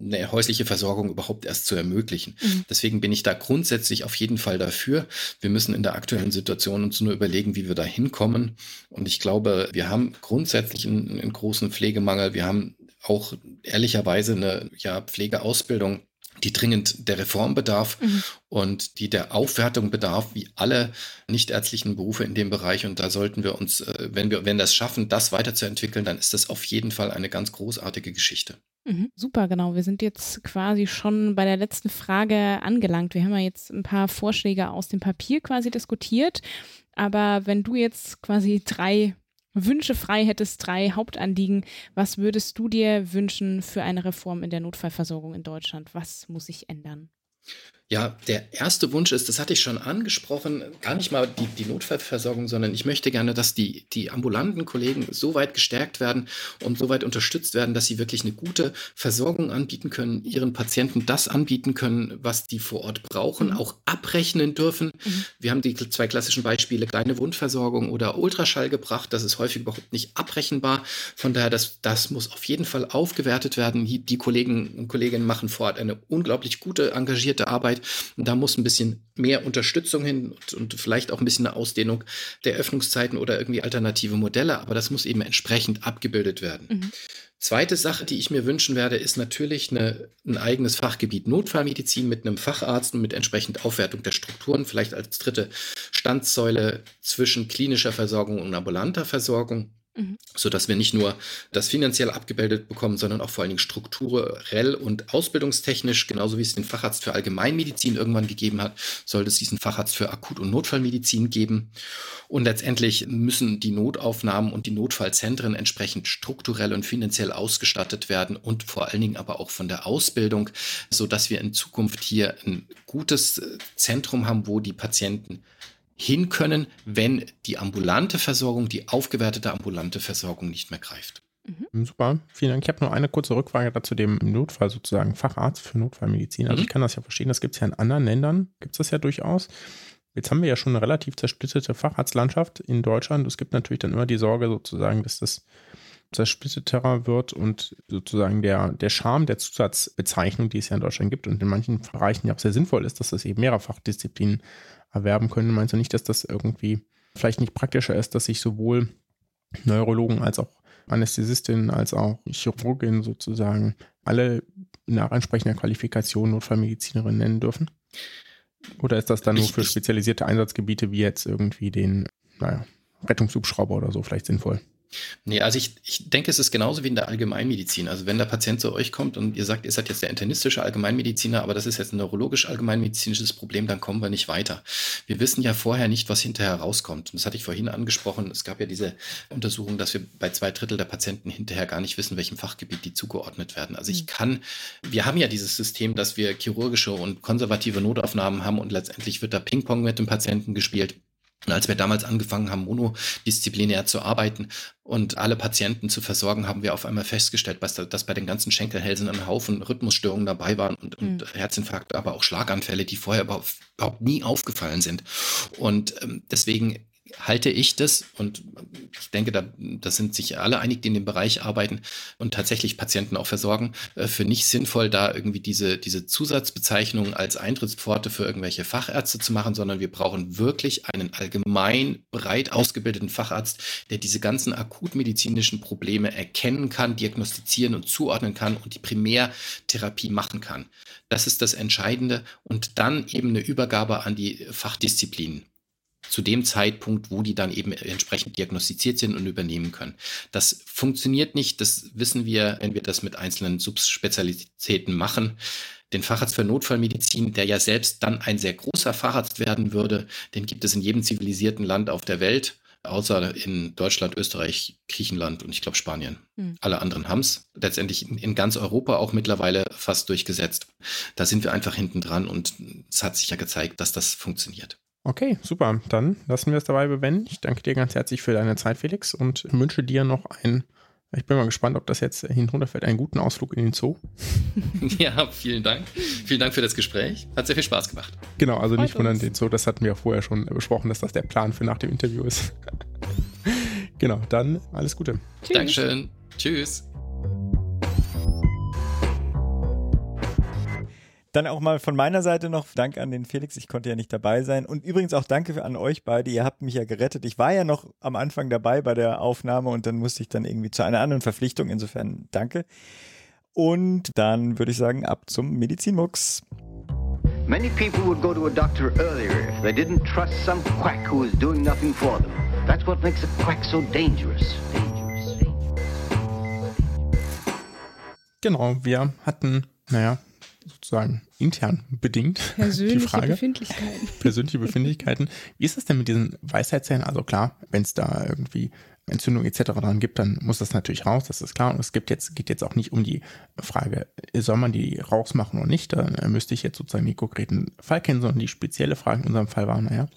eine häusliche Versorgung überhaupt erst zu ermöglichen. Mhm. Deswegen bin ich da grundsätzlich auf jeden Fall dafür. Wir müssen in der aktuellen Situation uns nur überlegen, wie wir da hinkommen. Und ich glaube, wir haben grundsätzlich einen, einen großen Pflegemangel. Wir haben auch ehrlicherweise eine ja, Pflegeausbildung die dringend der Reform bedarf mhm. und die der Aufwertung bedarf, wie alle nichtärztlichen Berufe in dem Bereich. Und da sollten wir uns, äh, wenn wir, wenn das schaffen, das weiterzuentwickeln, dann ist das auf jeden Fall eine ganz großartige Geschichte. Mhm, super, genau. Wir sind jetzt quasi schon bei der letzten Frage angelangt. Wir haben ja jetzt ein paar Vorschläge aus dem Papier quasi diskutiert. Aber wenn du jetzt quasi drei Wünsche frei hättest, drei Hauptanliegen, was würdest du dir wünschen für eine Reform in der Notfallversorgung in Deutschland? Was muss sich ändern? Ja, der erste Wunsch ist, das hatte ich schon angesprochen, gar nicht mal die, die Notfallversorgung, sondern ich möchte gerne, dass die, die ambulanten Kollegen so weit gestärkt werden und so weit unterstützt werden, dass sie wirklich eine gute Versorgung anbieten können, ihren Patienten das anbieten können, was die vor Ort brauchen, mhm. auch abrechnen dürfen. Mhm. Wir haben die zwei klassischen Beispiele, kleine Wundversorgung oder Ultraschall gebracht. Das ist häufig überhaupt nicht abrechenbar. Von daher, das, das muss auf jeden Fall aufgewertet werden. Die, die Kollegen und Kolleginnen machen vor Ort eine unglaublich gute, engagierte Arbeit. Und da muss ein bisschen mehr Unterstützung hin und, und, vielleicht auch ein bisschen eine Ausdehnung der Öffnungszeiten oder irgendwie alternative Modelle, aber das muss eben entsprechend abgebildet werden. Mhm. Zweite Sache, die ich mir wünschen werde, ist natürlich eine, ein eigenes Fachgebiet Notfallmedizin mit einem Facharzt und mit entsprechend Aufwertung der Strukturen, vielleicht als dritte Standsäule zwischen klinischer Versorgung und ambulanter Versorgung. Mhm. Sodass wir nicht nur das finanziell abgebildet bekommen, sondern auch vor allen Dingen strukturell und ausbildungstechnisch, genauso wie es den Facharzt für Allgemeinmedizin irgendwann gegeben hat, sollte es diesen Facharzt für Akut- und Notfallmedizin geben. Und letztendlich müssen die Notaufnahmen und die Notfallzentren entsprechend strukturell und finanziell ausgestattet werden und vor allen Dingen aber auch von der Ausbildung, sodass wir in Zukunft hier ein gutes Zentrum haben, wo die Patienten hin können, wenn die ambulante Versorgung, die aufgewertete ambulante Versorgung nicht mehr greift. Mhm. Super, vielen Dank. Ich habe noch eine kurze Rückfrage dazu dem Notfall sozusagen Facharzt für Notfallmedizin. Also mhm. ich kann das ja verstehen, das gibt es ja in anderen Ländern, gibt es das ja durchaus. Jetzt haben wir ja schon eine relativ zersplitterte Facharztlandschaft in Deutschland. Es gibt natürlich dann immer die Sorge sozusagen, dass das zersplitterter wird und sozusagen der, der Charme der Zusatzbezeichnung, die es ja in Deutschland gibt und in manchen Bereichen ja auch sehr sinnvoll ist, dass das eben mehrere Fachdisziplinen erwerben können. Meinst du nicht, dass das irgendwie vielleicht nicht praktischer ist, dass sich sowohl Neurologen als auch Anästhesistinnen als auch Chirurginnen sozusagen alle nach entsprechender Qualifikation Notfallmedizinerin nennen dürfen? Oder ist das dann nur für spezialisierte Einsatzgebiete wie jetzt irgendwie den, naja, Rettungshubschrauber oder so vielleicht sinnvoll? Nee, also ich, ich denke, es ist genauso wie in der Allgemeinmedizin. Also wenn der Patient zu euch kommt und ihr sagt, ihr seid jetzt der internistische Allgemeinmediziner, aber das ist jetzt ein neurologisch allgemeinmedizinisches Problem, dann kommen wir nicht weiter. Wir wissen ja vorher nicht, was hinterher rauskommt. Und das hatte ich vorhin angesprochen. Es gab ja diese Untersuchung, dass wir bei zwei Drittel der Patienten hinterher gar nicht wissen, welchem Fachgebiet die zugeordnet werden. Also ich mhm. kann, wir haben ja dieses System, dass wir chirurgische und konservative Notaufnahmen haben und letztendlich wird da Ping-Pong mit dem Patienten gespielt. Und als wir damals angefangen haben, monodisziplinär zu arbeiten und alle Patienten zu versorgen, haben wir auf einmal festgestellt, dass, bei den ganzen Schenkelhälsen ein Haufen Rhythmusstörungen dabei waren und, mhm. und Herzinfarkte, aber auch Schlaganfälle, die vorher überhaupt, überhaupt nie aufgefallen sind. Und ähm, deswegen halte ich das, und ich denke, da, da sind sich alle einig, die in dem Bereich arbeiten und tatsächlich Patienten auch versorgen, äh, für nicht sinnvoll, da irgendwie diese, diese Zusatzbezeichnungen als Eintrittspforte für irgendwelche Fachärzte zu machen, sondern wir brauchen wirklich einen allgemein breit ausgebildeten Facharzt, der diese ganzen akutmedizinischen Probleme erkennen kann, diagnostizieren und zuordnen kann und die Primärtherapie machen kann. Das ist das Entscheidende und dann eben eine Übergabe an die Fachdisziplinen zu dem Zeitpunkt, wo die dann eben entsprechend diagnostiziert sind und übernehmen können. Das funktioniert nicht, das wissen wir, wenn wir das mit einzelnen Subspezialitäten machen. Den Facharzt für Notfallmedizin, der ja selbst dann ein sehr großer Facharzt werden würde, den gibt es in jedem zivilisierten Land auf der Welt, außer in Deutschland, Österreich, Griechenland und ich glaube Spanien. Hm. Alle anderen haben es letztendlich in, in, ganz Europa auch mittlerweile fast durchgesetzt. Da sind wir einfach hinten dran und es hat sich ja gezeigt, dass das funktioniert. Okay, super. Dann lassen wir es dabei bewenden. Ich danke dir ganz herzlich für deine Zeit, Felix, und wünsche dir noch einen, ich bin mal gespannt, ob das jetzt hinunterfällt, einen guten Ausflug in den Zoo. ja, vielen Dank. Vielen Dank für das Gespräch. Hat sehr viel Spaß gemacht. Genau, also nicht wundern, den Zoo, das hatten wir vorher schon besprochen, dass das der Plan für nach dem Interview ist. genau, dann alles Gute. Tschüss. Dankeschön. Tschüss. Dann auch mal von meiner Seite noch Dank an den Felix. Ich konnte ja nicht dabei sein. Und übrigens auch danke an euch beide. Ihr habt mich ja gerettet. Ich war ja noch am Anfang dabei bei der Aufnahme und dann musste ich dann irgendwie zu einer anderen Verpflichtung. Insofern danke. Und dann würde ich sagen, ab zum Medizinmux. Many people would go to a doctor earlier if they didn't trust some quack who is doing nothing for them. That's what makes a quack so dangerous. dangerous. Genau, wir hatten, naja, sozusagen intern bedingt. Persönliche Befindlichkeiten. Persönliche Befindlichkeiten. Wie ist das denn mit diesen Weisheitszähnen? Also klar, wenn es da irgendwie Entzündung etc. dran gibt, dann muss das natürlich raus, das ist klar. Und es gibt jetzt, geht jetzt auch nicht um die Frage, soll man die rausmachen oder nicht? Da müsste ich jetzt sozusagen den konkreten Fall kennen, sondern die spezielle Frage in unserem Fall war, naja,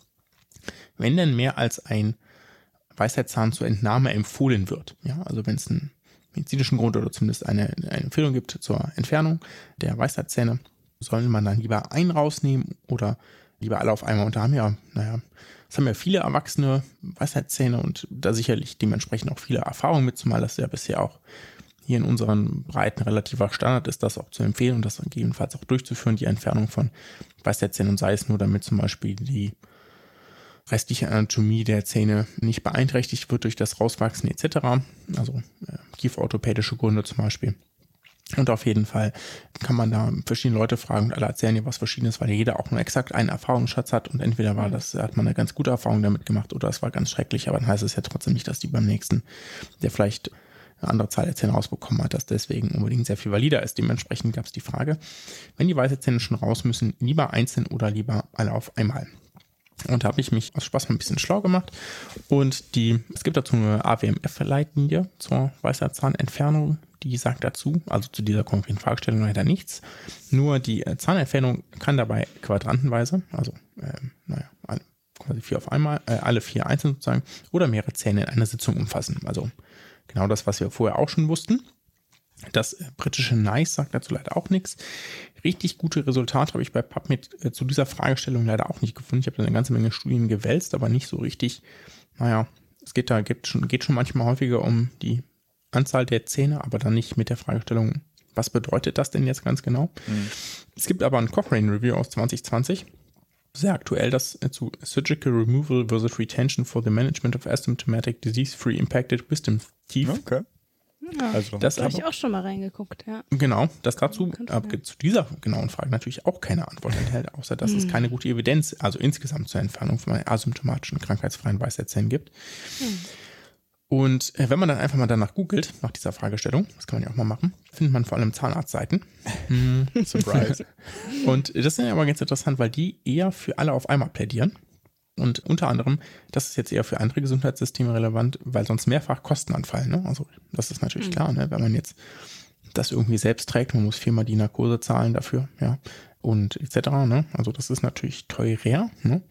wenn denn mehr als ein Weisheitszahn zur Entnahme empfohlen wird, ja, also wenn es einen medizinischen Grund oder zumindest eine, eine Empfehlung gibt zur Entfernung der Weisheitszähne, soll man dann lieber einen rausnehmen oder lieber alle auf einmal? Und da haben ja, naja, es haben ja viele Erwachsene Weisheitszähne und da sicherlich dementsprechend auch viele Erfahrungen mit, zumal das ja bisher auch hier in unseren Breiten relativer Standard ist, das auch zu empfehlen und das gegebenenfalls auch durchzuführen, die Entfernung von Weisheitszähnen und sei es nur damit zum Beispiel die restliche Anatomie der Zähne nicht beeinträchtigt wird durch das Rauswachsen etc. Also äh, kieferorthopädische Gründe zum Beispiel. Und auf jeden Fall kann man da verschiedene Leute fragen und alle erzählen dir was Verschiedenes, weil jeder auch nur exakt einen Erfahrungsschatz hat und entweder war das, hat man eine ganz gute Erfahrung damit gemacht oder es war ganz schrecklich, aber dann heißt es ja trotzdem nicht, dass die beim nächsten, der vielleicht eine andere Zahl der Zähne rausbekommen hat, dass deswegen unbedingt sehr viel valider ist. Dementsprechend gab es die Frage, wenn die weiße Zähne schon raus müssen, lieber einzeln oder lieber alle auf einmal. Und da habe ich mich aus Spaß mal ein bisschen schlau gemacht. Und die, es gibt dazu eine AWMF-Leitlinie zur Weisheitszahnentfernung. Die sagt dazu, also zu dieser konkreten Fragestellung leider nichts. Nur die äh, Zahnentfernung kann dabei quadrantenweise, also äh, naja, quasi vier auf einmal, äh, alle vier einzeln sozusagen, oder mehrere Zähne in einer Sitzung umfassen. Also genau das, was wir vorher auch schon wussten. Das äh, britische NICE sagt dazu leider auch nichts. Richtig gute Resultate habe ich bei PubMed äh, zu dieser Fragestellung leider auch nicht gefunden. Ich habe da eine ganze Menge Studien gewälzt, aber nicht so richtig. Naja, es geht da geht schon, geht schon manchmal häufiger um die Anzahl der Zähne, aber dann nicht mit der Fragestellung, was bedeutet das denn jetzt ganz genau? Mhm. Es gibt aber ein Cochrane Review aus 2020 sehr aktuell, das äh, zu Surgical Removal versus Retention for the Management of Asymptomatic Disease-Free Impacted Wisdom Teeth. Okay. Ja, also, das habe ich auch schon mal reingeguckt, ja. Genau, das dazu, aber zu dieser genauen Frage natürlich auch keine Antwort enthält, außer dass hm. es keine gute Evidenz, also insgesamt zur Entfernung von asymptomatischen krankheitsfreien Weisheitszellen gibt. Hm. Und äh, wenn man dann einfach mal danach googelt, nach dieser Fragestellung, das kann man ja auch mal machen, findet man vor allem Zahnarztseiten. Hm. Surprise. Und das ist ja aber ganz interessant, weil die eher für alle auf einmal plädieren. Und unter anderem, das ist jetzt eher für andere Gesundheitssysteme relevant, weil sonst mehrfach Kosten anfallen. Ne? Also das ist natürlich mhm. klar, ne? wenn man jetzt das irgendwie selbst trägt, man muss viermal die Narkose zahlen dafür, ja, und etc. Ne? Also das ist natürlich teurer. Ne?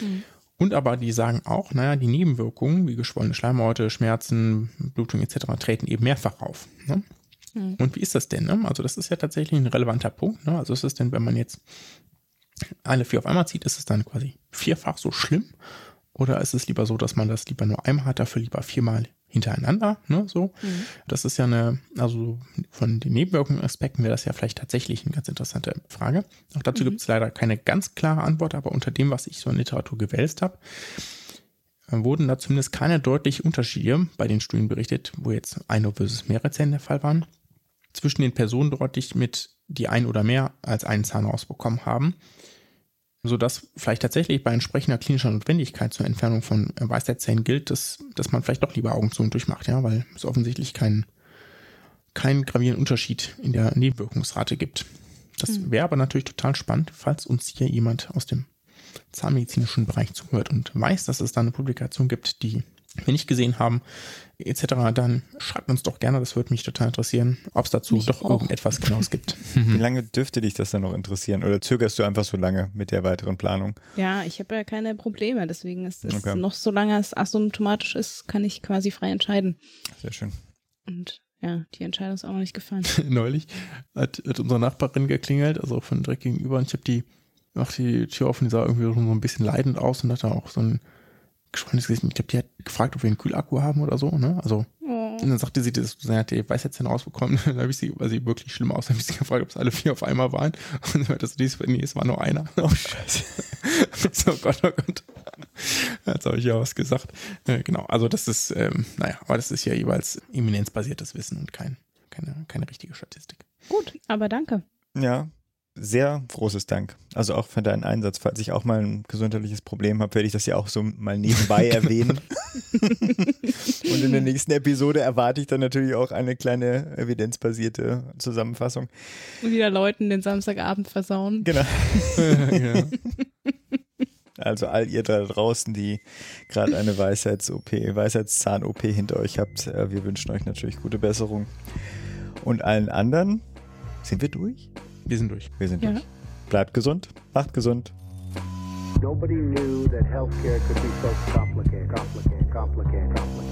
Mhm. Und aber die sagen auch, naja, die Nebenwirkungen wie geschwollene Schleimhäute, Schmerzen, Blutung etc. treten eben mehrfach auf. Ne? Mhm. Und wie ist das denn? Ne? Also das ist ja tatsächlich ein relevanter Punkt. Ne? Also ist es denn, wenn man jetzt alle vier auf einmal zieht, ist es dann quasi vierfach so schlimm. Oder ist es lieber so, dass man das lieber nur einmal hat, dafür lieber viermal hintereinander, ne, so. Mhm. Das ist ja eine, also von den Nebenwirkungsaspekten wäre das ja vielleicht tatsächlich eine ganz interessante Frage. Auch dazu Mhm. gibt es leider keine ganz klare Antwort, aber unter dem, was ich so in Literatur gewälzt habe, wurden da zumindest keine deutlichen Unterschiede bei den Studien berichtet, wo jetzt eine versus mehrere Zähne der Fall waren, zwischen den Personen deutlich mit, die ein oder mehr als einen Zahn rausbekommen haben, sodass vielleicht tatsächlich bei entsprechender klinischer Notwendigkeit zur Entfernung von äh, Weisheitszähnen gilt, dass, dass man vielleicht doch lieber Augen zu und durchmacht, ja, weil es offensichtlich keinen keinen gravierenden Unterschied in der Nebenwirkungsrate gibt. Das wäre aber natürlich total spannend, falls uns hier jemand aus dem zahnmedizinischen Bereich zuhört und weiß, dass es da eine Publikation gibt, die wir nicht gesehen haben, etc., dann schreibt uns doch gerne, das würde mich total interessieren, ob es dazu Mich doch auch. irgendetwas Genaues gibt. Wie lange dürfte dich das dann noch interessieren? Oder zögerst du einfach so lange mit der weiteren Planung? Ja, ich habe ja keine Probleme, deswegen ist es Okay. noch, solange es asymptomatisch ist, kann ich quasi frei entscheiden. Sehr schön. Und ja, die Entscheidung ist auch noch nicht gefallen. Neulich hat, hat unsere Nachbarin geklingelt, also von direkt gegenüber, und ich habe die, mach die Tür auf und die sah irgendwie so ein bisschen leidend aus und hatte auch so ein geschwollenes Gesicht. Ich glaube, die hat gefragt, ob wir einen Kühlakku haben oder so, ne? Also, Oh. und dann sagte sie, das, sie hat die Weisheitszähne rausbekommen. Dann habe ich sie, weil sie wirklich schlimm aus, habe ich sie gefragt, ob es alle vier auf einmal waren. Und dann sie, dies, nee, es war nur einer. Oh, scheiße. so, oh Gott, oh Gott. Jetzt habe ich ja was gesagt. Äh, genau, also das ist, ähm, naja, aber das ist ja jeweils eminenzbasiertes Wissen und kein, keine, keine richtige Statistik. Gut, aber danke. Ja, sehr großes Dank. Also auch für deinen Einsatz. Falls ich auch mal ein gesundheitliches Problem habe, werde ich das ja auch so mal nebenbei erwähnen. Und in der nächsten Episode erwarte ich dann natürlich auch eine kleine evidenzbasierte Zusammenfassung. Wieder Leuten den Samstagabend versauen. Genau. ja. Also all ihr da draußen, die gerade eine Weisheits-OP, Weisheitszahn-OP hinter euch habt, äh, wir wünschen euch natürlich gute Besserung. Und allen anderen, sind wir durch? Wir sind durch. Wir sind Ja. durch. Bleibt gesund, macht gesund. Nobody knew that healthcare could be so complicated, complicated, complicated, complicated.